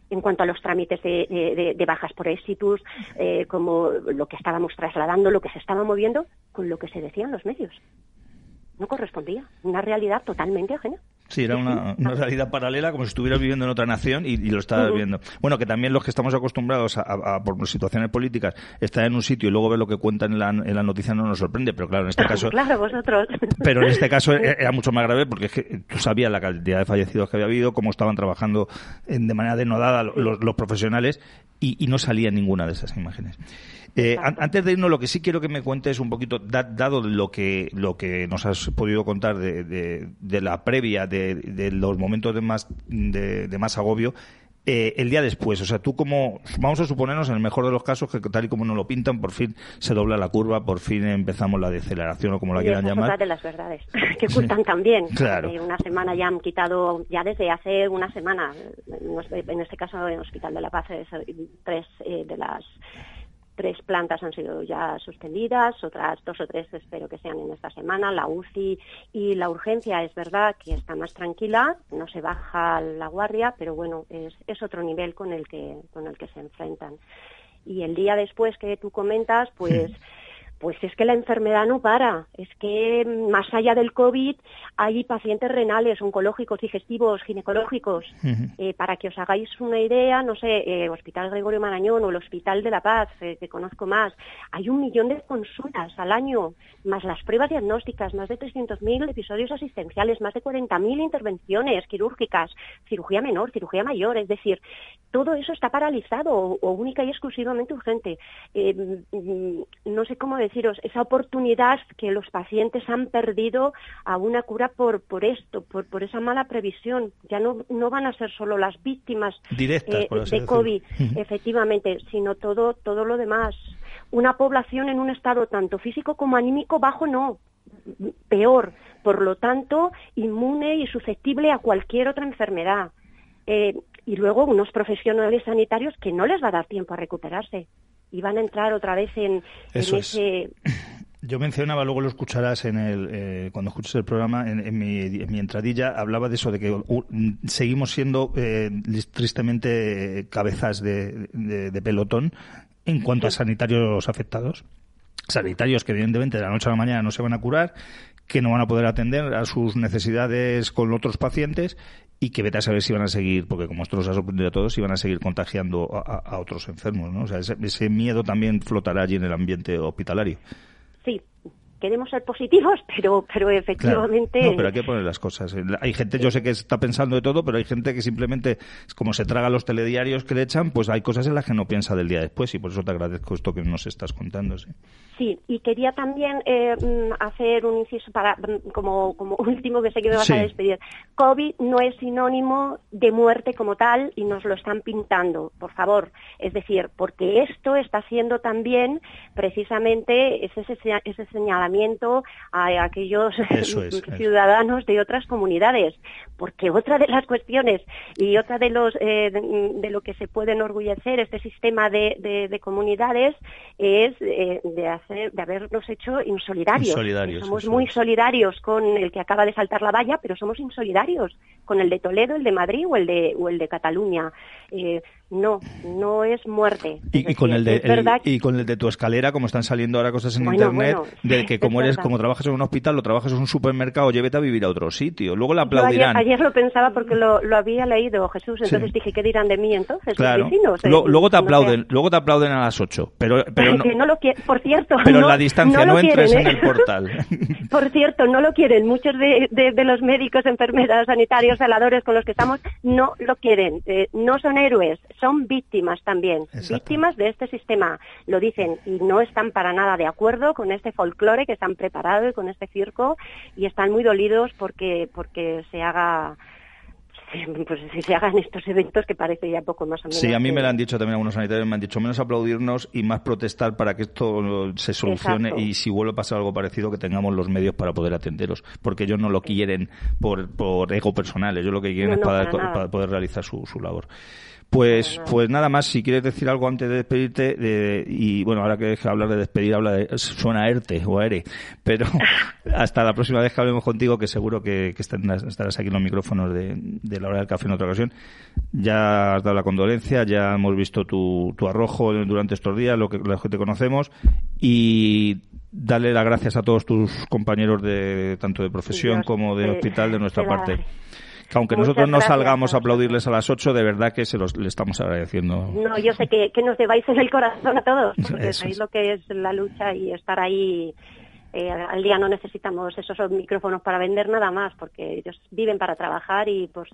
en cuanto a los trámites de, bajas por éxitus, eh, como lo que estábamos trasladando, lo que se estaba moviendo, con lo que se decía en los medios. No correspondía. Una realidad totalmente ajena. Sí, era una, realidad paralela, como si estuvieras viviendo en otra nación y, lo estabas viendo. Bueno, que también los que estamos acostumbrados a, por situaciones políticas, estar en un sitio y luego ver lo que cuentan en la, en la noticia no nos sorprende, pero claro, en este caso... claro, vosotros. Pero en este caso e, era mucho más grave porque es que tú sabías la cantidad de fallecidos que había habido, cómo estaban trabajando de manera denodada los, los profesionales y, y no salía ninguna de esas imágenes. Eh, antes de irnos, lo que sí quiero que me cuentes un poquito, dado lo que, lo que nos has podido contar de, de, la previa, de, los momentos de más, de, más agobio, eh, el día después. O sea, tú como, vamos a suponernos en el mejor de los casos que tal y como nos lo pintan, por fin se dobla la curva, por fin empezamos la deceleración o como la quieran llamar. Es de las verdades, que ocultan también. Claro. Eh, una semana ya han quitado, ya desde hace una semana, en este caso en el Hospital de la Paz, tres de las tres plantas han sido ya suspendidas, otras dos o tres espero que sean en esta semana, la UCI y la urgencia es verdad que está más tranquila, no se baja la guardia, pero bueno, es, es otro nivel con el que con el que se enfrentan. Y el día después que tú comentas, pues pues es que la enfermedad no para. Es que mm, más allá del COVID hay pacientes renales, oncológicos, digestivos, ginecológicos. Eh, para que os hagáis una idea, no sé, eh, Hospital Gregorio Marañón o el Hospital de la Paz, eh, que conozco más, hay un millón de consultas al año, más las pruebas diagnósticas, más de 300.000 episodios asistenciales, más de 40.000 intervenciones quirúrgicas, cirugía menor, cirugía mayor. Es decir, todo eso está paralizado o, única y exclusivamente urgente. Mm, no sé cómo deciros, esa oportunidad que los pacientes han perdido a una cura por, por esto, por, por esa mala previsión. Ya no, no van a ser solo las víctimas eh, de COVID, efectivamente, sino todo, todo lo demás. Una población en un estado tanto físico como anímico bajo, no, peor. Por lo tanto, inmune y susceptible a cualquier otra enfermedad. Eh, y luego unos profesionales sanitarios que no les va a dar tiempo a recuperarse y van a entrar otra vez en, ese... Yo mencionaba, luego lo escucharás en el, eh, cuando escuches el programa, en, mi, entradilla, hablaba de eso, de que seguimos siendo eh, tristemente cabezas de, pelotón en cuanto a sanitarios afectados. sanitarios que evidentemente de la noche a la mañana no se van a curar, que no van a poder atender a sus necesidades con otros pacientes y que vete a saber si van a seguir, porque como esto nos ha sorprendido a todos, si van a seguir contagiando a, otros enfermos, ¿no? O sea, ese miedo también flotará allí en el ambiente hospitalario. Sí, queremos ser positivos, pero, pero efectivamente. No, pero hay que poner las cosas. Hay gente, yo sé que está pensando de todo, pero hay gente que simplemente, como se traga los telediarios que le echan, pues hay cosas en las que no piensa del día después y por eso te agradezco esto que nos estás contando. Sí, sí y quería también eh, mm, hacer un inciso para, mm, como, como último que sé que me vas a despedir. COVID no es sinónimo de muerte como tal y nos lo están pintando, por favor. Es decir, porque esto está siendo también precisamente ese, ese señalamiento a aquellos ciudadanos de otras comunidades, porque otra de las cuestiones y otra de los eh, de, lo que se puede enorgullecer este sistema de, comunidades es eh, de hacer de habernos hecho insolidarios. somos muy solidarios con el que acaba de saltar la valla, pero somos insolidarios con el de Toledo, el de Madrid o el de o el de Cataluña. Eh, no, no es muerte. Y, con el de, y con el de tu escalera, como están saliendo ahora cosas en internet, de que como eres, como trabajas en un hospital o trabajas en un supermercado, llévete a vivir a otro sitio. Luego le aplaudirán. Ayer, lo pensaba porque lo, había leído Jesús, entonces dije, ¿qué dirán de mí entonces? Claro. luego te aplauden, luego te aplauden a las 8, pero, pero no, lo por cierto, pero en la distancia no, entres en el ¿eh? portal. por cierto, no lo quieren. Muchos de, de, los médicos, enfermeras, sanitarios, saladores con los que estamos no lo quieren. Eh, no son héroes, son víctimas también, víctimas de este sistema, lo dicen, y no están para nada de acuerdo con este folclore que están preparados y con este circo, y están muy dolidos porque, porque se haga pues si se hagan estos eventos que parece ya poco más o menos. Sí, a mí me lo han dicho también algunos sanitarios, me han dicho menos aplaudirnos y más protestar para que esto se solucione y si vuelve a pasar algo parecido que tengamos los medios para poder atenderos, porque ellos no lo quieren por, por ego personal, ellos lo que quieren es para, poder realizar su, su labor. Pues, pues nada más, si quieres decir algo antes de despedirte, y bueno, ahora que deja hablar de despedir, habla de, suena ERTE o ERE, pero hasta la próxima vez que hablemos contigo, que seguro que, estarás aquí en los micrófonos de, la hora del café en otra ocasión. Ya has dado la condolencia, ya hemos visto tu, tu arrojo durante estos días, lo que, lo que te conocemos, y darle las gracias a todos tus compañeros de tanto de profesión como de hospital de nuestra parte aunque nosotros no salgamos a aplaudirles a las 8, de verdad que se los le estamos agradeciendo. No, yo sé que, que nos lleváis en el corazón a todos, porque sabéis lo que es la lucha y estar ahí eh, al día no necesitamos esos micrófonos para vender nada más, porque ellos viven para trabajar y por,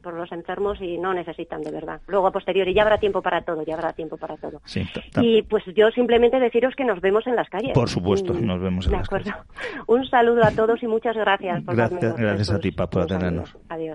por los enfermos y no necesitan de verdad. Luego a posteriori ya habrá tiempo para todo, ya habrá tiempo para todo. y pues yo simplemente deciros que nos vemos en las calles. Por supuesto, nos vemos en las calles. Un saludo a todos y muchas gracias por Gracias, gracias a ti, por atendernos. Adiós.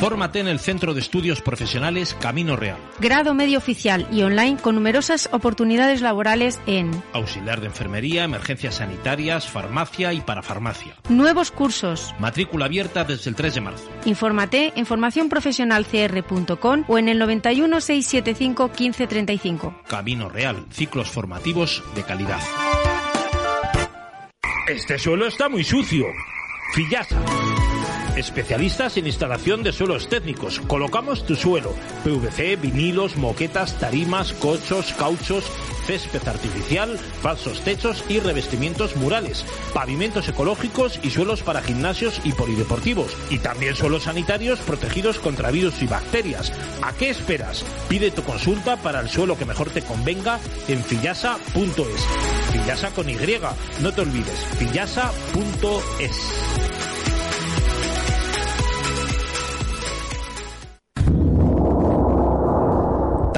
Fórmate en el Centro de Estudios Profesionales Camino Real. Grado medio oficial y online con numerosas oportunidades laborales en auxiliar de enfermería, emergencias sanitarias, farmacia y parafarmacia. Nuevos cursos. Matrícula abierta desde el 3 de marzo. Infórmate en formacionprofesionalcr.com o en el 91 675 1535. Camino Real, ciclos formativos de calidad. Este suelo está muy sucio. Fillasa Especialistas en instalación de suelos técnicos. Colocamos tu suelo. PVC, vinilos, moquetas, tarimas, cochos, cauchos, césped artificial, falsos techos y revestimientos murales, pavimentos ecológicos y suelos para gimnasios y polideportivos. Y también suelos sanitarios protegidos contra virus y bacterias. ¿A qué esperas? Pide tu consulta para el suelo que mejor te convenga en fillasa.es. Fillasa con Y, no te olvides, fillasa.es.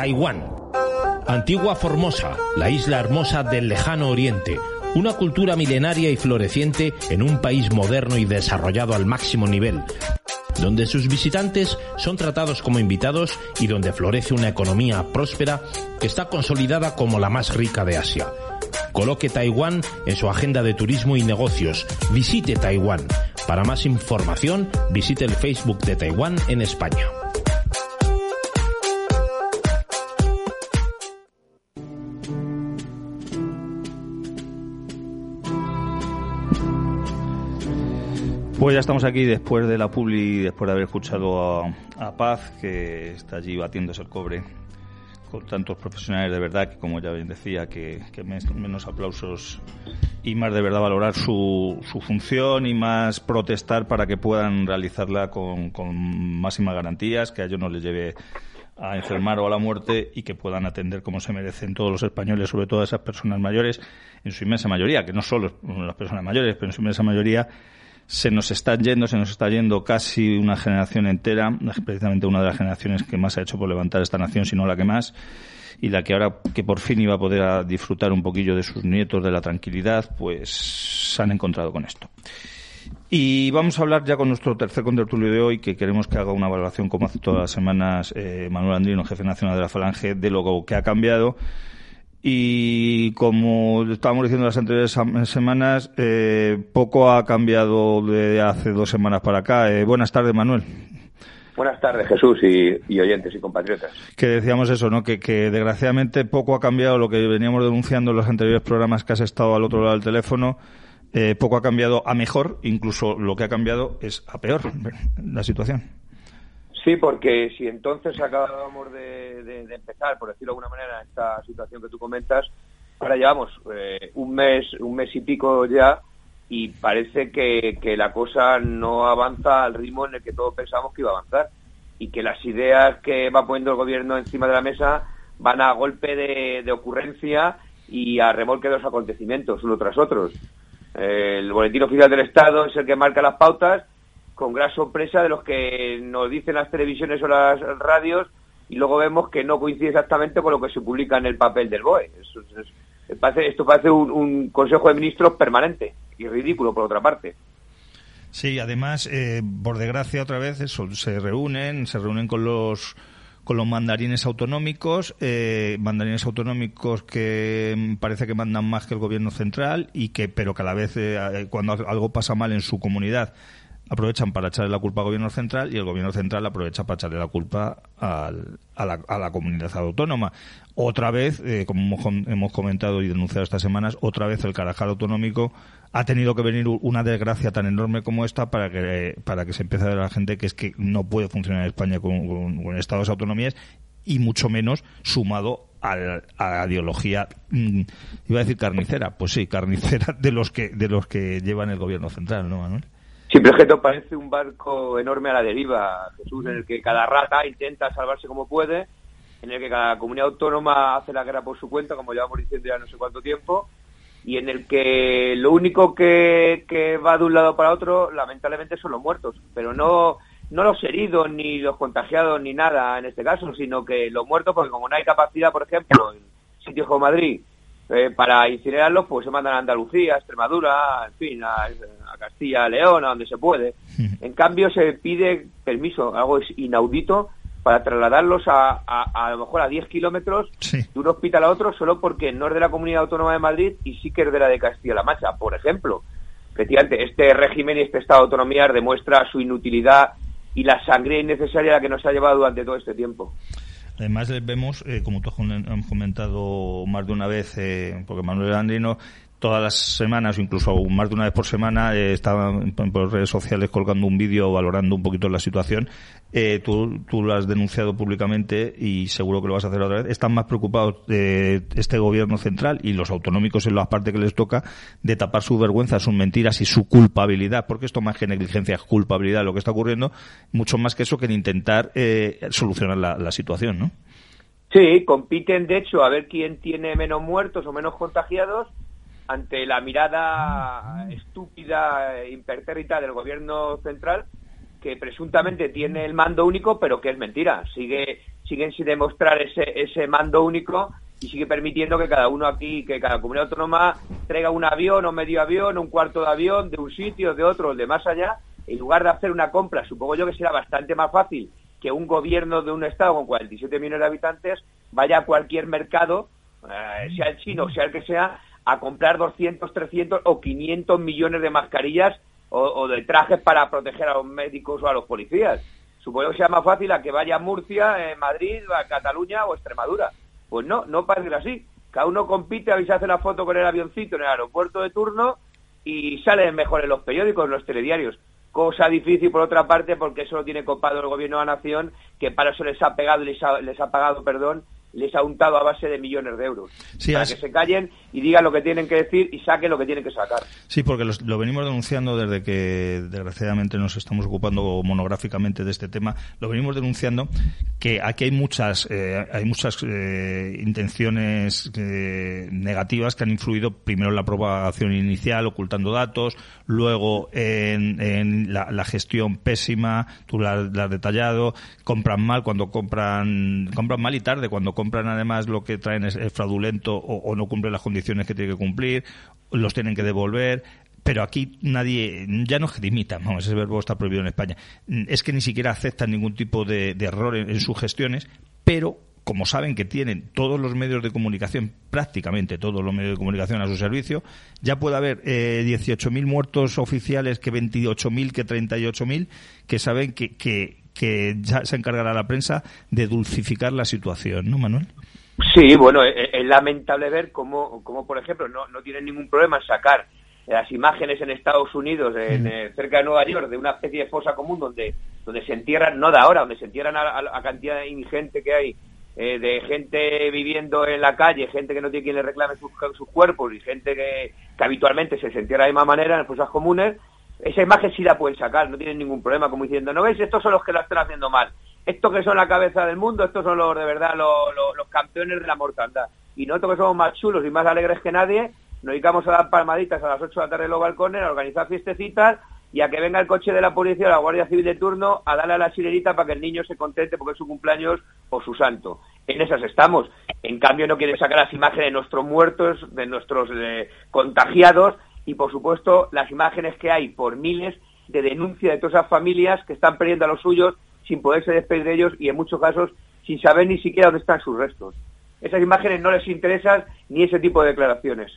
Taiwán. Antigua Formosa, la isla hermosa del lejano oriente, una cultura milenaria y floreciente en un país moderno y desarrollado al máximo nivel, donde sus visitantes son tratados como invitados y donde florece una economía próspera que está consolidada como la más rica de Asia. Coloque Taiwán en su agenda de turismo y negocios. Visite Taiwán. Para más información, visite el Facebook de Taiwán en España. Pues ya estamos aquí después de la publi, después de haber escuchado a, Paz, que está allí batiéndose el cobre con tantos profesionales de verdad que, como ya bien decía, que, menos aplausos y más de verdad valorar su, función y más protestar para que puedan realizarla con, con máximas garantías, que a ellos no les lleve a enfermar o a la muerte y que puedan atender como se merecen todos los españoles, sobre todo esas personas mayores, en su inmensa mayoría, que no solo las personas mayores, pero en su inmensa mayoría se nos está yendo, se nos está yendo casi una generación entera, precisamente una de las generaciones que más ha hecho por levantar esta nación, si no la que más, y la que ahora que por fin iba a poder disfrutar un poquillo de sus nietos, de la tranquilidad, pues se han encontrado con esto. Y vamos a hablar ya con nuestro tercer contertulio de hoy, que queremos que haga una valoración, como hace todas las semanas eh, Manuel Andrino, jefe nacional de la Falange, de lo que ha cambiado. Y como estábamos diciendo las anteriores semanas, eh, poco ha cambiado de hace dos semanas para acá. Eh, buenas tardes, Manuel. Buenas tardes, Jesús y, oyentes y compatriotas. Que decíamos eso, ¿no? Que, que, desgraciadamente poco ha cambiado lo que veníamos denunciando en los anteriores programas que has estado al otro lado del teléfono eh, poco ha cambiado a mejor, incluso lo que ha cambiado es a peor la situación. Sí, porque si entonces acabábamos de, empezar, por decirlo de alguna manera, esta situación que tú comentas, ahora llevamos eh, un mes, un mes y pico ya y parece que, la cosa no avanza al ritmo en el que todos pensamos que iba a avanzar y que las ideas que va poniendo el gobierno encima de la mesa van a golpe de, de ocurrencia y a remolque de los acontecimientos uno tras otros. El Boletín Oficial del Estado es el que marca las pautas, con gran sorpresa de los que nos dicen las televisiones o las radios, y luego vemos que no coincide exactamente con lo que se publica en el papel del BOE. esto parece un, Consejo de Ministros permanente y ridículo, por otra parte. Sí, además, eh, por desgracia, otra vez, se reúnen, se reúnen con los con los mandarines autonómicos, eh, mandarines autonómicos que parece que mandan más que el gobierno central y que, pero que a la vez eh, eh, cuando algo pasa mal en su comunidad aprovechan para echarle la culpa al gobierno central y el gobierno central aprovecha para echarle la culpa a, la, comunidad autónoma. Otra vez, como hemos comentado y denunciado estas semanas, otra vez el Carajal autonómico ha tenido que venir una desgracia tan enorme como esta para que, para que se empiece a ver a la gente que es que no puede funcionar España con, con, estados autonomías y mucho menos sumado a la, ideología mm, iba a decir carnicera pues sí carnicera de los que de los que llevan el gobierno central no Manuel Que parece un barco enorme a la deriva, Jesús, en el que cada rata intenta salvarse como puede, en el que cada comunidad autónoma hace la guerra por su cuenta, como llevamos diciendo ya no sé cuánto tiempo, y en el que lo único que, va de un lado para otro, lamentablemente, son los muertos, pero no, no los heridos, ni los contagiados, ni nada en este caso, sino que los muertos, porque como no hay capacidad, por ejemplo, en sitios como Madrid, eh, para incinerarlos, pues se mandan a Andalucía, a Extremadura, en fin, a, a Castilla, a León, a donde se puede. En cambio, se pide permiso, algo es inaudito, para trasladarlos a, a, lo mejor a 10 kilómetros de un hospital a otro solo porque no es de la Comunidad Autónoma de Madrid y sí que es de la de Castilla-La Mancha, por ejemplo. Efectivamente, este régimen y este Estado de autonomía demuestra su inutilidad y la sangre innecesaria a la que nos ha llevado durante todo este tiempo. Además vemos, eh, como tú has comentado más de una vez, eh, porque Manuel Andrino todas las semanas, incluso más de una vez por semana, eh, estaba por redes sociales colgando un vídeo valorando un poquito la situación. Eh, tú, tú lo has denunciado públicamente y seguro que lo vas a hacer otra vez. Están más preocupados de este gobierno central y los autonómicos en la parte que les toca de tapar su vergüenza, sus mentiras y su culpabilidad, porque esto más que negligencia es culpabilidad lo que está ocurriendo, mucho más que eso que en intentar eh, solucionar la situación, ¿no? Sí, compiten de hecho a ver quién tiene menos muertos o menos contagiados ante la mirada estúpida, e impertérrita del gobierno central, que presuntamente tiene el mando único, pero que es mentira. Sigue, siguen sin demostrar ese, ese mando único y sigue permitiendo que cada uno aquí, que cada comunidad autónoma traiga un avión o medio avión, un cuarto de avión de un sitio, de otro, de más allá, en lugar de hacer una compra, supongo yo que será bastante más fácil que un gobierno de un estado con 47 millones de habitantes vaya a cualquier mercado, eh, sea el chino, sea el que sea, a comprar 200, 300 o 500 millones de mascarillas o, de trajes para proteger a los médicos o a los policías. Supongo que sea más fácil a que vaya a Murcia, Madrid, a Cataluña o Extremadura. Pues no, no parece así. Cada uno compite, a ver si hace la foto con el avioncito en el aeropuerto de turno y sale mejor en los periódicos, en los telediarios. Cosa difícil, por otra parte, porque eso lo tiene copado el gobierno de la nación, que para eso les ha pegado, les ha, les ha pagado, perdón, les ha untado a base de millones de euros. para que se callen y digan lo que tienen que decir y saquen lo que tienen que sacar. Sí, porque lo venimos denunciando desde que desgraciadamente nos estamos ocupando monográficamente de este tema. Lo venimos denunciando que aquí hay muchas eh, hay muchas eh, intenciones eh, negativas que han influido primero en la propagación inicial, ocultando datos, luego en, la, gestión pésima, tú la, has detallado, compran mal cuando compran compran mal y tarde cuando compran además lo que traen es, fraudulento o, no cumplen las condiciones que tiene que cumplir, los tienen que devolver pero aquí nadie, ya no limita, vamos, ese verbo está prohibido en España, es que ni siquiera aceptan ningún tipo de, error en, sus gestiones, pero como saben que tienen todos los medios de comunicación, prácticamente todos los medios de comunicación a su servicio, ya puede haber eh, 18.000 muertos oficiales que 28.000, que 38.000, que saben que, que, que ya se encargará la prensa de dulcificar la situación, ¿no, Manuel? Sí, bueno, es, lamentable ver cómo, cómo, por ejemplo, no, no tienen ningún problema en sacar las imágenes en Estados Unidos, en, eh, cerca de Nueva York, de una especie de fosa común donde, donde se entierran, no de ahora, donde se entierran a, la cantidad ingente que hay eh, de gente viviendo en la calle, gente que no tiene quien le reclame sus, sus cuerpos y gente que, que habitualmente se entierra de la misma manera en fosas comunes, esa imagen sí la pueden sacar, no tienen ningún problema, como diciendo, ¿no veis? Estos son los que la están haciendo mal. Estos que son la cabeza del mundo, estos son los de verdad, los, campeones de la mortandad. Y nosotros que somos más chulos y más alegres que nadie, nos dedicamos a dar palmaditas a las 8 de la tarde en los balcones, a organizar fiestecitas y a que venga el coche de la policía o la Guardia Civil de turno a darle a la sirenita para que el niño se contente porque es su cumpleaños o su santo. En esas estamos. En cambio, no quieren sacar las imágenes de nuestros muertos, de nuestros contagiados y por supuesto las imágenes que hay por miles de denuncia de todas esas familias que están perdiendo a los suyos sin poderse despedir de ellos y en muchos casos sin saber ni siquiera dónde están sus restos. Esas imágenes no les interesan ni ese tipo de declaraciones.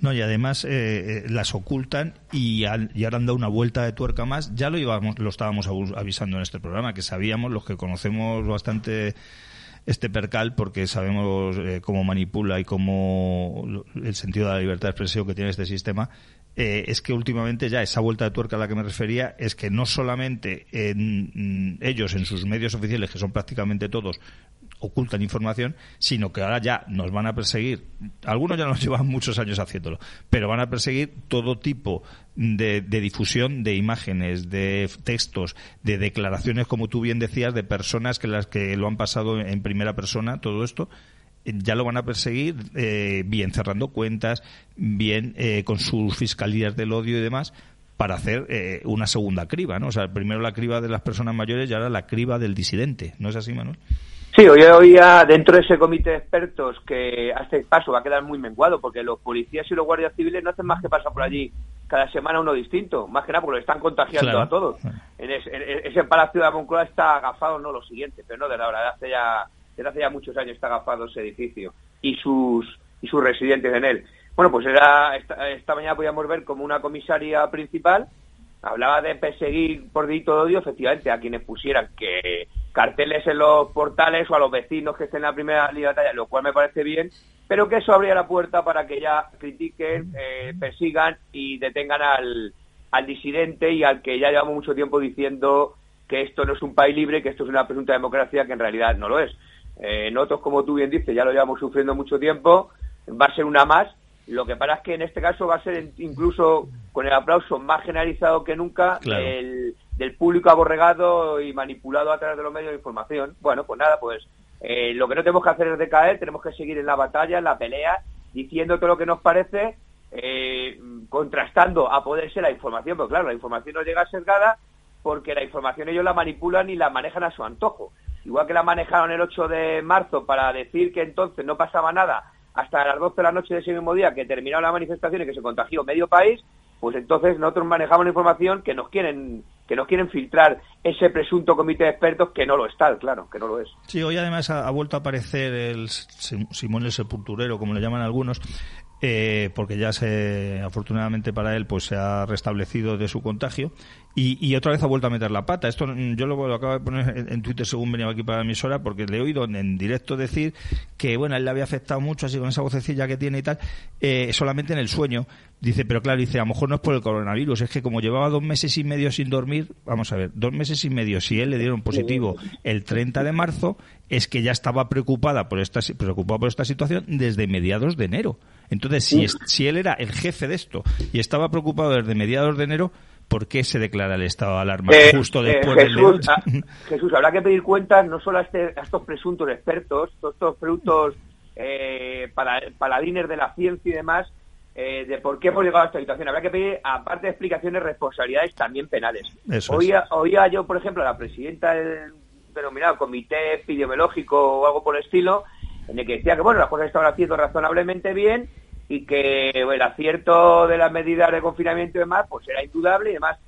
No, y además eh, eh, las ocultan y, y, ahora han dado una vuelta de tuerca más. Ya lo íbamos, lo estábamos avisando en este programa, que sabíamos, los que conocemos bastante este percal porque sabemos eh, cómo manipula y cómo el sentido de la libertad de expresión que tiene este sistema, eh, es que últimamente ya esa vuelta de tuerca a la que me refería es que no solamente en, ellos, en sus medios oficiales, que son prácticamente todos, ocultan información, sino que ahora ya nos van a perseguir, algunos ya nos llevan muchos años haciéndolo, pero van a perseguir todo tipo de, difusión de imágenes, de textos, de declaraciones, como tú bien decías, de personas que las que lo han pasado en primera persona, todo esto, eh, ya lo van a perseguir eh, bien cerrando cuentas, bien eh, con sus fiscalías del odio y demás, para hacer una segunda criba, ¿no? O sea, primero la criba de las personas mayores y ahora la criba del disidente. ¿No es así, Manuel? Sí, hoy oía dentro de ese comité de expertos que este paso va a quedar muy menguado porque los policías y los guardias civiles no hacen más que pasar por allí cada semana uno distinto, más que nada porque lo están contagiando a todos. En, ese palacio de la Moncloa está agafado, no lo siguiente, pero no de la hora, de hace ya, desde hace ya muchos años está agafado ese edificio y sus, y sus residentes en él. Bueno, pues era esta, esta mañana podíamos ver como una comisaria principal hablaba de perseguir por delito de odio, efectivamente, a quienes pusieran carteles en los portales o a los vecinos que estén en la primera línea de batalla, lo cual me parece bien, pero que eso abría la puerta para que ya critiquen, eh, persigan y detengan al, al disidente y al que ya llevamos mucho tiempo diciendo que esto no es un país libre, que esto es una presunta democracia, que en realidad no lo es. Eh, nosotros, como tú bien dices, ya lo llevamos sufriendo mucho tiempo, va a ser una más. Lo que pasa es que en este caso va a ser incluso con el aplauso más generalizado que nunca el, del público aborregado y manipulado a través de los medios de información. Bueno, pues nada, pues eh, lo que no tenemos que hacer es decaer, tenemos que seguir en la batalla, en la pelea, diciendo todo lo que nos parece, eh, contrastando a poder ser la información, porque claro, la información no llega sesgada porque la información ellos la manipulan y la manejan a su antojo. Igual que la manejaron el 8 de marzo para decir que entonces no pasaba nada hasta las 12 de la noche de ese mismo día que terminó la manifestación y que se contagió medio país, pues entonces nosotros manejamos la información que nos quieren que nos quieren filtrar ese presunto comité de expertos que no lo está, claro, que no lo es. Sí, hoy además ha, vuelto a aparecer el Simón el Sepulturero, como le llaman algunos, eh, porque ya se, afortunadamente para él, pues se ha restablecido de su contagio y, otra vez ha vuelto a meter la pata. Esto yo lo, acabo de poner en Twitter según venía aquí para la emisora, porque le he oído en, directo decir que, bueno, él le había afectado mucho, así con esa vocecilla que tiene y tal, eh, solamente en el sueño. Dice, pero claro, dice, a lo mejor no es por el coronavirus, es que como llevaba dos meses y medio sin dormir, vamos a ver, dos meses y medio, si él le dieron positivo el 30 de marzo, es que ya estaba preocupada por esta, preocupada por esta situación desde mediados de enero. Entonces, si, si él era el jefe de esto y estaba preocupado desde mediados de enero, ¿por qué se declara el estado de alarma eh, justo eh, después Jesús, del ah, Jesús, habrá que pedir cuentas no solo a, este, estos presuntos expertos, todos estos presuntos eh, paladines de la ciencia y demás, eh, de por qué hemos llegado a esta situación. Habrá que pedir, aparte de explicaciones, responsabilidades también penales. oía, oía, yo, por ejemplo, a la presidenta del denominado Comité Epidemiológico o algo por el estilo, en el que decía que, bueno, las cosas estaban haciendo razonablemente bien y que el acierto de las medidas de confinamiento y demás, pues era indudable y demás.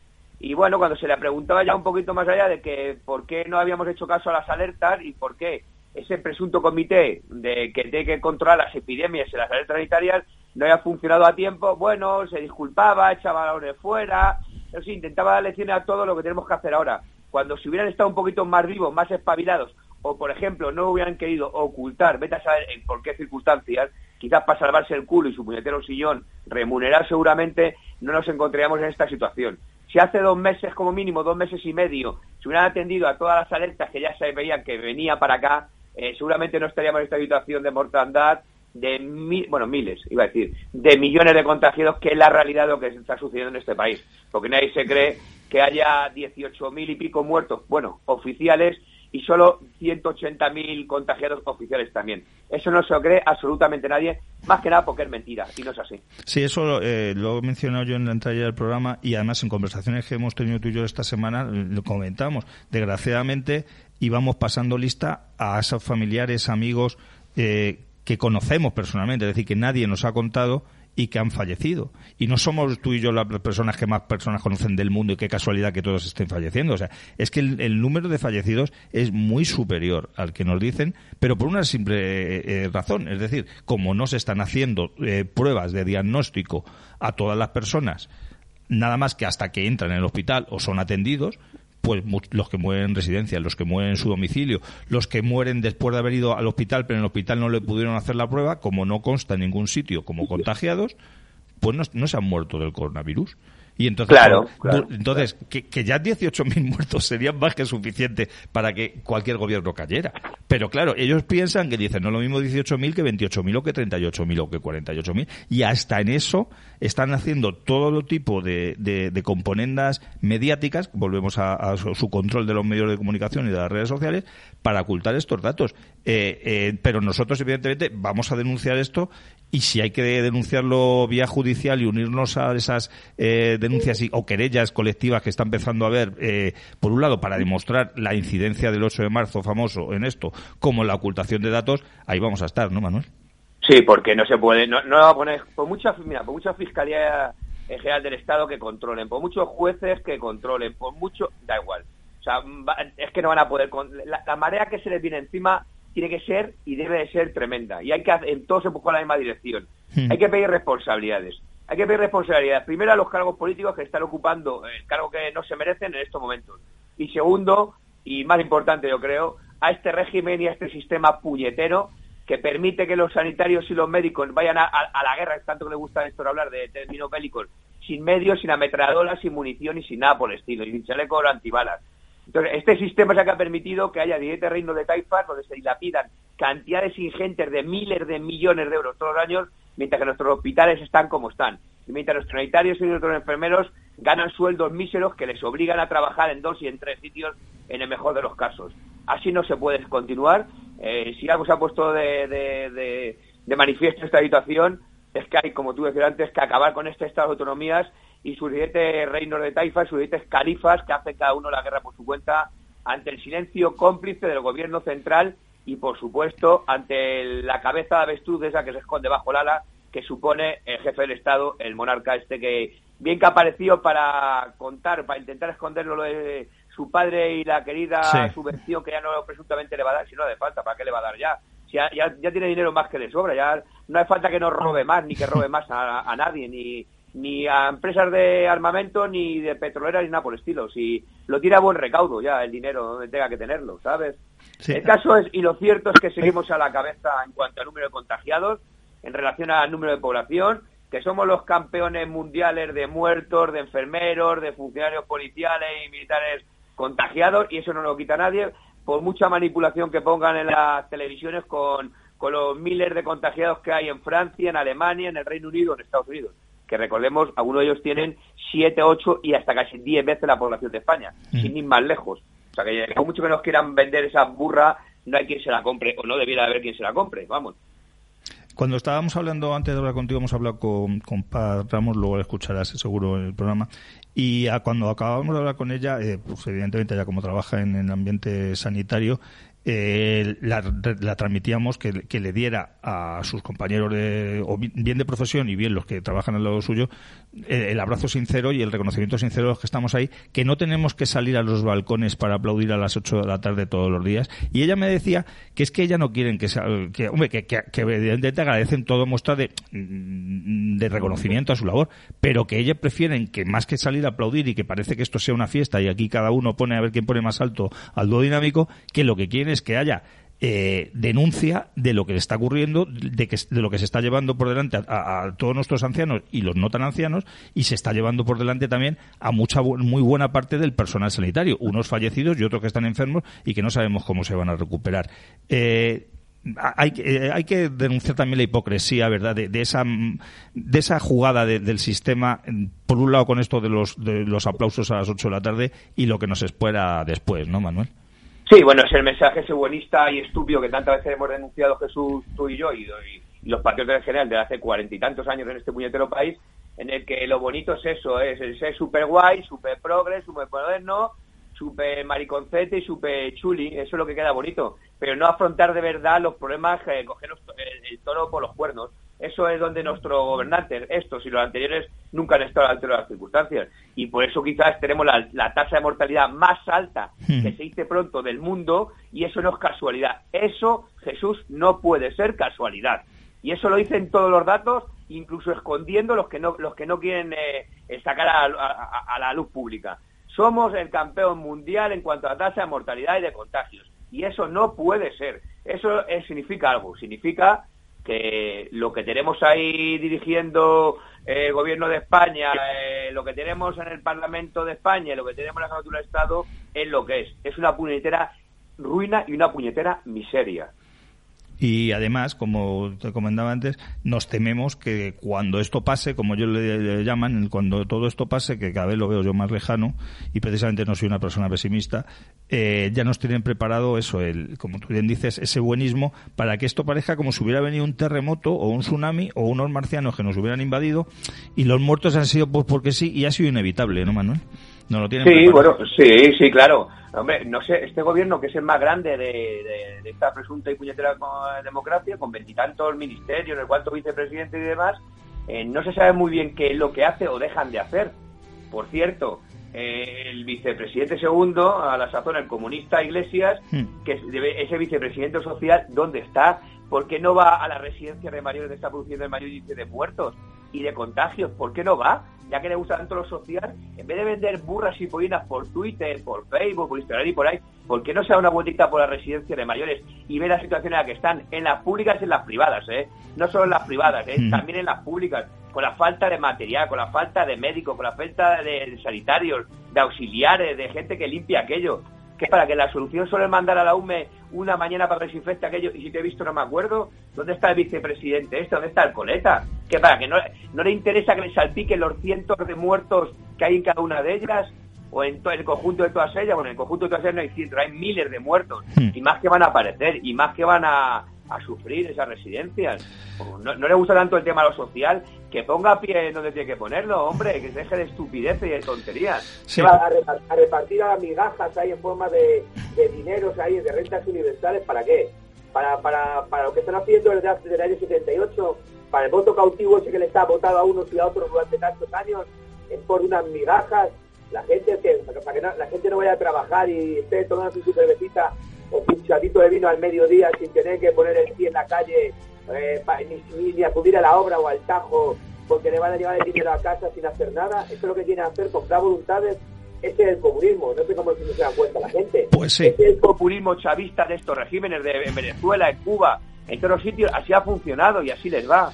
Y bueno, cuando se le preguntaba ya un poquito más allá de que por qué no habíamos hecho caso a las alertas y por qué ese presunto comité de que tiene que controlar las epidemias y las alertas sanitarias no había funcionado a tiempo, bueno, se disculpaba, echaba balones fuera, pero sí, intentaba dar lecciones a todo lo que tenemos que hacer ahora. Cuando si hubieran estado un poquito más vivos, más espabilados, o por ejemplo no hubieran querido ocultar, vete a saber en por qué circunstancias, quizás para salvarse el culo y su puñetero sillón, remunerar seguramente, no nos encontraríamos en esta situación. Si hace dos meses, como mínimo, dos meses y medio, se hubieran atendido a todas las alertas que ya se veían que venía para acá, eh, seguramente no estaríamos en esta situación de mortandad de bueno, miles, iba a decir, de millones de contagiados, que es la realidad de lo que está sucediendo en este país. Porque nadie se cree que haya 18.000 y pico muertos, bueno, oficiales, y solo 180.000 contagiados oficiales también. Eso no se lo cree absolutamente nadie, más que nada porque es mentira, y no es así. Sí, eso eh, lo he mencionado yo en la entrada del programa y además en conversaciones que hemos tenido tú y yo esta semana lo comentamos. Desgraciadamente íbamos pasando lista a esos familiares, amigos eh, que conocemos personalmente, es decir, que nadie nos ha contado y que han fallecido. Y no somos tú y yo las personas que más personas conocen del mundo y qué casualidad que todos estén falleciendo. O sea, es que el, número de fallecidos es muy superior al que nos dicen, pero por una simple eh, eh, razón. Es decir, como no se están haciendo eh, pruebas de diagnóstico a todas las personas, nada más que hasta que entran en el hospital o son atendidos, pues los que mueren en residencia, los que mueren en su domicilio, los que mueren después de haber ido al hospital, pero en el hospital no le pudieron hacer la prueba, como no consta en ningún sitio como contagiados, pues no, no se han muerto del coronavirus. Y entonces, claro, entonces Que, que, ya 18.000 muertos serían más que suficiente para que cualquier gobierno cayera. Pero claro, ellos piensan que dicen no lo mismo 18.000 que 28.000 o que 38.000 o que 48.000. Y hasta en eso están haciendo todo tipo de, de, componendas mediáticas, volvemos a, su control de los medios de comunicación y de las redes sociales, para ocultar estos datos. Eh, eh, pero nosotros, evidentemente, vamos a denunciar esto y si hay que denunciarlo vía judicial y unirnos a esas eh, denuncias o querellas colectivas que está empezando a haber, eh, por un lado, para demostrar la incidencia del 8 de marzo famoso en esto, como la ocultación de datos, ahí vamos a estar, ¿no, Manuel? Sí, porque no se puede, no, no va a poner, por mucha, mira, por mucha fiscalía general del Estado que controlen, por muchos jueces que controlen, por mucho, da igual. O sea, es que no van a poder, la, la marea que se les viene encima tiene que ser y debe de ser tremenda. Y hay que en todo se busca la misma dirección. Hmm. Hay que pedir responsabilidades. Hay que pedir responsabilidades. Primero a los cargos políticos que están ocupando el cargo que no se merecen en estos momentos. Y segundo, y más importante yo creo, a este régimen y a este sistema puñetero que permite que los sanitarios y los médicos vayan a, la guerra, es tanto que le gusta a Néstor hablar de términos bélicos, sin medios, sin ametralladoras, sin munición y sin nada por el estilo, y sin chaleco o antibalas. Entonces, este sistema es el que ha permitido que haya 10 reinos de taifas donde se dilapidan cantidades ingentes de miles de millones de euros todos los años, mientras que nuestros hospitales están como están. Y mientras nuestros sanitarios y nuestros enfermeros ganan sueldos míseros que les obligan a trabajar en dos y en tres sitios en el mejor de los casos. Así no se puede continuar. Eh, si algo se ha puesto de, de, de manifiesto esta situación es que hay, como tú decías antes, que acabar con este estado de autonomías y sus siete reinos de taifas, sus siete califas que hacen cada uno la guerra por su cuenta ante el silencio cómplice del gobierno central y, por supuesto, ante la cabeza de avestruz esa que se esconde bajo el ala que supone el jefe del Estado, el monarca este que bien que apareció para contar, para intentar esconderlo lo de su padre y la querida subvención que ya no presuntamente le va a dar, si no hace falta, ¿para qué le va a dar ya? ya, ya, tiene dinero más que de sobra, ya no hace falta que nos robe más, ni que robe más a, nadie, ni, ni a empresas de armamento, ni de petroleras, ni nada por el estilo. Si lo tira a buen recaudo ya el dinero donde tenga que tenerlo, ¿sabes? El caso es, y lo cierto es que seguimos a la cabeza en cuanto al número de contagiados, en relación al número de población, que somos los campeones mundiales de muertos, de enfermeros, de funcionarios policiales y militares contagiados, y eso no lo quita nadie por mucha manipulación que pongan en las televisiones con, con los miles de contagiados que hay en Francia, en Alemania, en el Reino Unido, en Estados Unidos. Que recordemos, algunos de ellos tienen 7, 8 y hasta casi 10 veces la población de España, mm. sin ir más lejos. O sea que por mucho que nos quieran vender esa burra, no hay quien se la compre, o no debiera haber quien se la compre, vamos. Cuando estábamos hablando, antes de hablar contigo, hemos hablado con, con Paz Ramos, luego la escucharás seguro en el programa, y cuando acabamos de hablar con ella, eh, pues evidentemente ella como trabaja en el ambiente sanitario, eh, la, transmitíamos que, le diera a sus compañeros de, o bien de profesión y bien los que trabajan al lado suyo eh, el abrazo sincero y el reconocimiento sincero de los que estamos ahí, que no tenemos que salir a los balcones para aplaudir a las 8 de la tarde todos los días. Y ella me decía que es que ella no quieren que, que hombre, que, evidentemente agradecen todo muestra de, mm, de reconocimiento a su labor, pero que ella prefieren que más que salir a aplaudir y que parece que esto sea una fiesta y aquí cada uno pone a ver quién pone más alto al dúo dinámico, que lo que quieren es que haya eh, denuncia de lo que está ocurriendo, de, que, de lo que se está llevando por delante a, todos nuestros ancianos y los no tan ancianos, y se está llevando por delante también a mucha muy buena parte del personal sanitario, unos fallecidos y otros que están enfermos y que no sabemos cómo se van a recuperar. Eh, hay, eh, hay, que denunciar también la hipocresía, ¿verdad?, de, esa, de esa jugada del sistema, por un lado con esto de los, de los aplausos a las 8 de la tarde y lo que nos espera después, ¿no, Manuel? Sí, bueno, es el mensaje ese buenista y estúpido que tantas veces hemos denunciado Jesús, tú y yo, y, los patriotas en general de hace cuarenta y tantos años en este puñetero país, en el que lo bonito es eso, es el ser súper guay, súper progres, súper moderno, súper mariconcete y súper chuli, eso es lo que queda bonito, pero no afrontar de verdad los problemas, eh, coger el toro por los cuernos. Eso es donde nuestros gobernantes, estos y los anteriores, nunca han estado a la altura de las circunstancias. Y por eso quizás tenemos la, tasa de mortalidad más alta hmm. que se dice pronto del mundo y eso no es casualidad. Eso, Jesús, no puede ser casualidad. Y eso lo dicen todos los datos, incluso escondiendo los que no, los que no quieren eh, sacar a, la luz pública. Somos el campeón mundial en cuanto a tasa de mortalidad y de contagios. Y eso no puede ser. Eso eh, significa algo. Significa que lo que tenemos ahí dirigiendo el gobierno de España, eh, lo que tenemos en el Parlamento de España, lo que tenemos en la de Estado, es lo que es. Es una puñetera ruina y una puñetera miseria. Y además, como te comentaba antes, nos tememos que cuando esto pase, como yo le, llaman, cuando todo esto pase, que cada vez lo veo yo más lejano, y precisamente no soy una persona pesimista, eh, ya nos tienen preparado eso, el, como tú bien dices, ese buenismo, para que esto parezca como si hubiera venido un terremoto o un tsunami o unos marcianos que nos hubieran invadido y los muertos han sido pues porque sí y ha sido inevitable, ¿no, Manuel? No lo tienen sí, bueno, sí, sí, claro. Hombre, no sé, este gobierno que es el más grande de, esta presunta y puñetera democracia, con veintitantos ministerios, el cuarto vicepresidente y demás, eh, no se sabe muy bien qué es lo que hace o dejan de hacer. Por cierto, eh, el vicepresidente segundo, a la sazón el comunista Iglesias, hmm. que es ese vicepresidente social, ¿dónde está? ¿Por qué no va a la residencia de mayores donde está produciendo el mayor índice de muertos y de contagios? ¿Por qué no va? Ya que le gusta tanto lo social, en vez de vender burras y pollinas por Twitter, por Facebook, por Instagram y por ahí, ¿por qué no se da una vueltita por la residencia de mayores y ve la situación en la que están? En las públicas y en las privadas, ¿eh? No solo en las privadas, ¿eh? Mm. También en las públicas, con la falta de material, con la falta de médicos, con la falta de sanitarios, de auxiliares, de gente que limpia aquello que para que la solución solo es mandar a la UME una mañana para que se infecte aquello y si te he visto no me acuerdo, ¿dónde está el vicepresidente este? ¿Dónde está el coleta? Que para que no, no le interesa que le salpiquen los cientos de muertos que hay en cada una de ellas o en todo el conjunto de todas ellas, bueno, en el conjunto de todas ellas no hay cientos, hay miles de muertos hmm. y más que van a aparecer y más que van a, a sufrir esas residencias. No, le gusta tanto el tema de lo social, que ponga pie donde tiene que ponerlo, hombre, que se deje de estupideces y de tonterías. A, repartir a migajas ahí en forma de, de dineros ahí, de rentas universales, ¿para qué? Para, para, para lo que están haciendo desde, desde el año 78, para el voto cautivo ese que le está votado a unos y a otros durante tantos años, es por unas migajas. La gente que, para que la gente no vaya a trabajar y esté tomando su cervecita o un chatito de vino al mediodía sin tener que poner el pie en la calle, eh, ni, ni, acudir a la obra o al tajo porque le van a llevar el dinero a casa sin hacer nada. Eso es lo que quiere hacer, comprar voluntades. Ese es el comunismo, no sé cómo se da cuenta la gente. Pues sí. Ese es el populismo chavista de estos regímenes de en Venezuela, en Cuba, en todos los sitios. Así ha funcionado y así les va.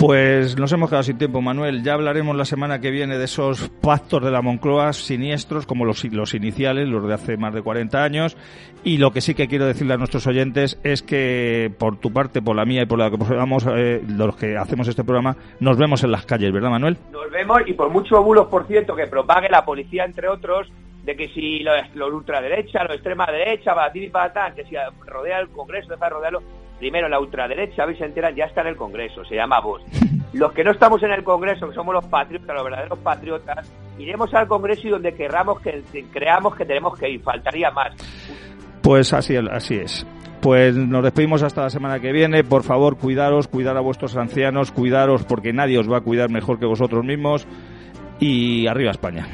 Pues nos hemos quedado sin tiempo, Manuel. Ya hablaremos la semana que viene de esos pactos de la Moncloa siniestros, como los, los iniciales, los de hace más de 40 años. Y lo que sí que quiero decirle a nuestros oyentes es que, por tu parte, por la mía y por la que eh, los que hacemos este programa, nos vemos en las calles, ¿verdad, Manuel? Nos vemos y por muchos bulos, por cierto, que propague la policía, entre otros, de que si los, los ultraderecha, los extrema derecha, ti y que si rodea el Congreso, deja de rodearlo, primero la ultraderecha, veis, se enteran, ya está en el Congreso, se llama vos. Los que no estamos en el Congreso, que somos los patriotas, los verdaderos patriotas, iremos al Congreso y donde querramos que creamos que tenemos que ir, faltaría más. Pues así, así es. Pues nos despedimos hasta la semana que viene. Por favor, cuidaros, cuidar a vuestros ancianos, cuidaros porque nadie os va a cuidar mejor que vosotros mismos. Y arriba España.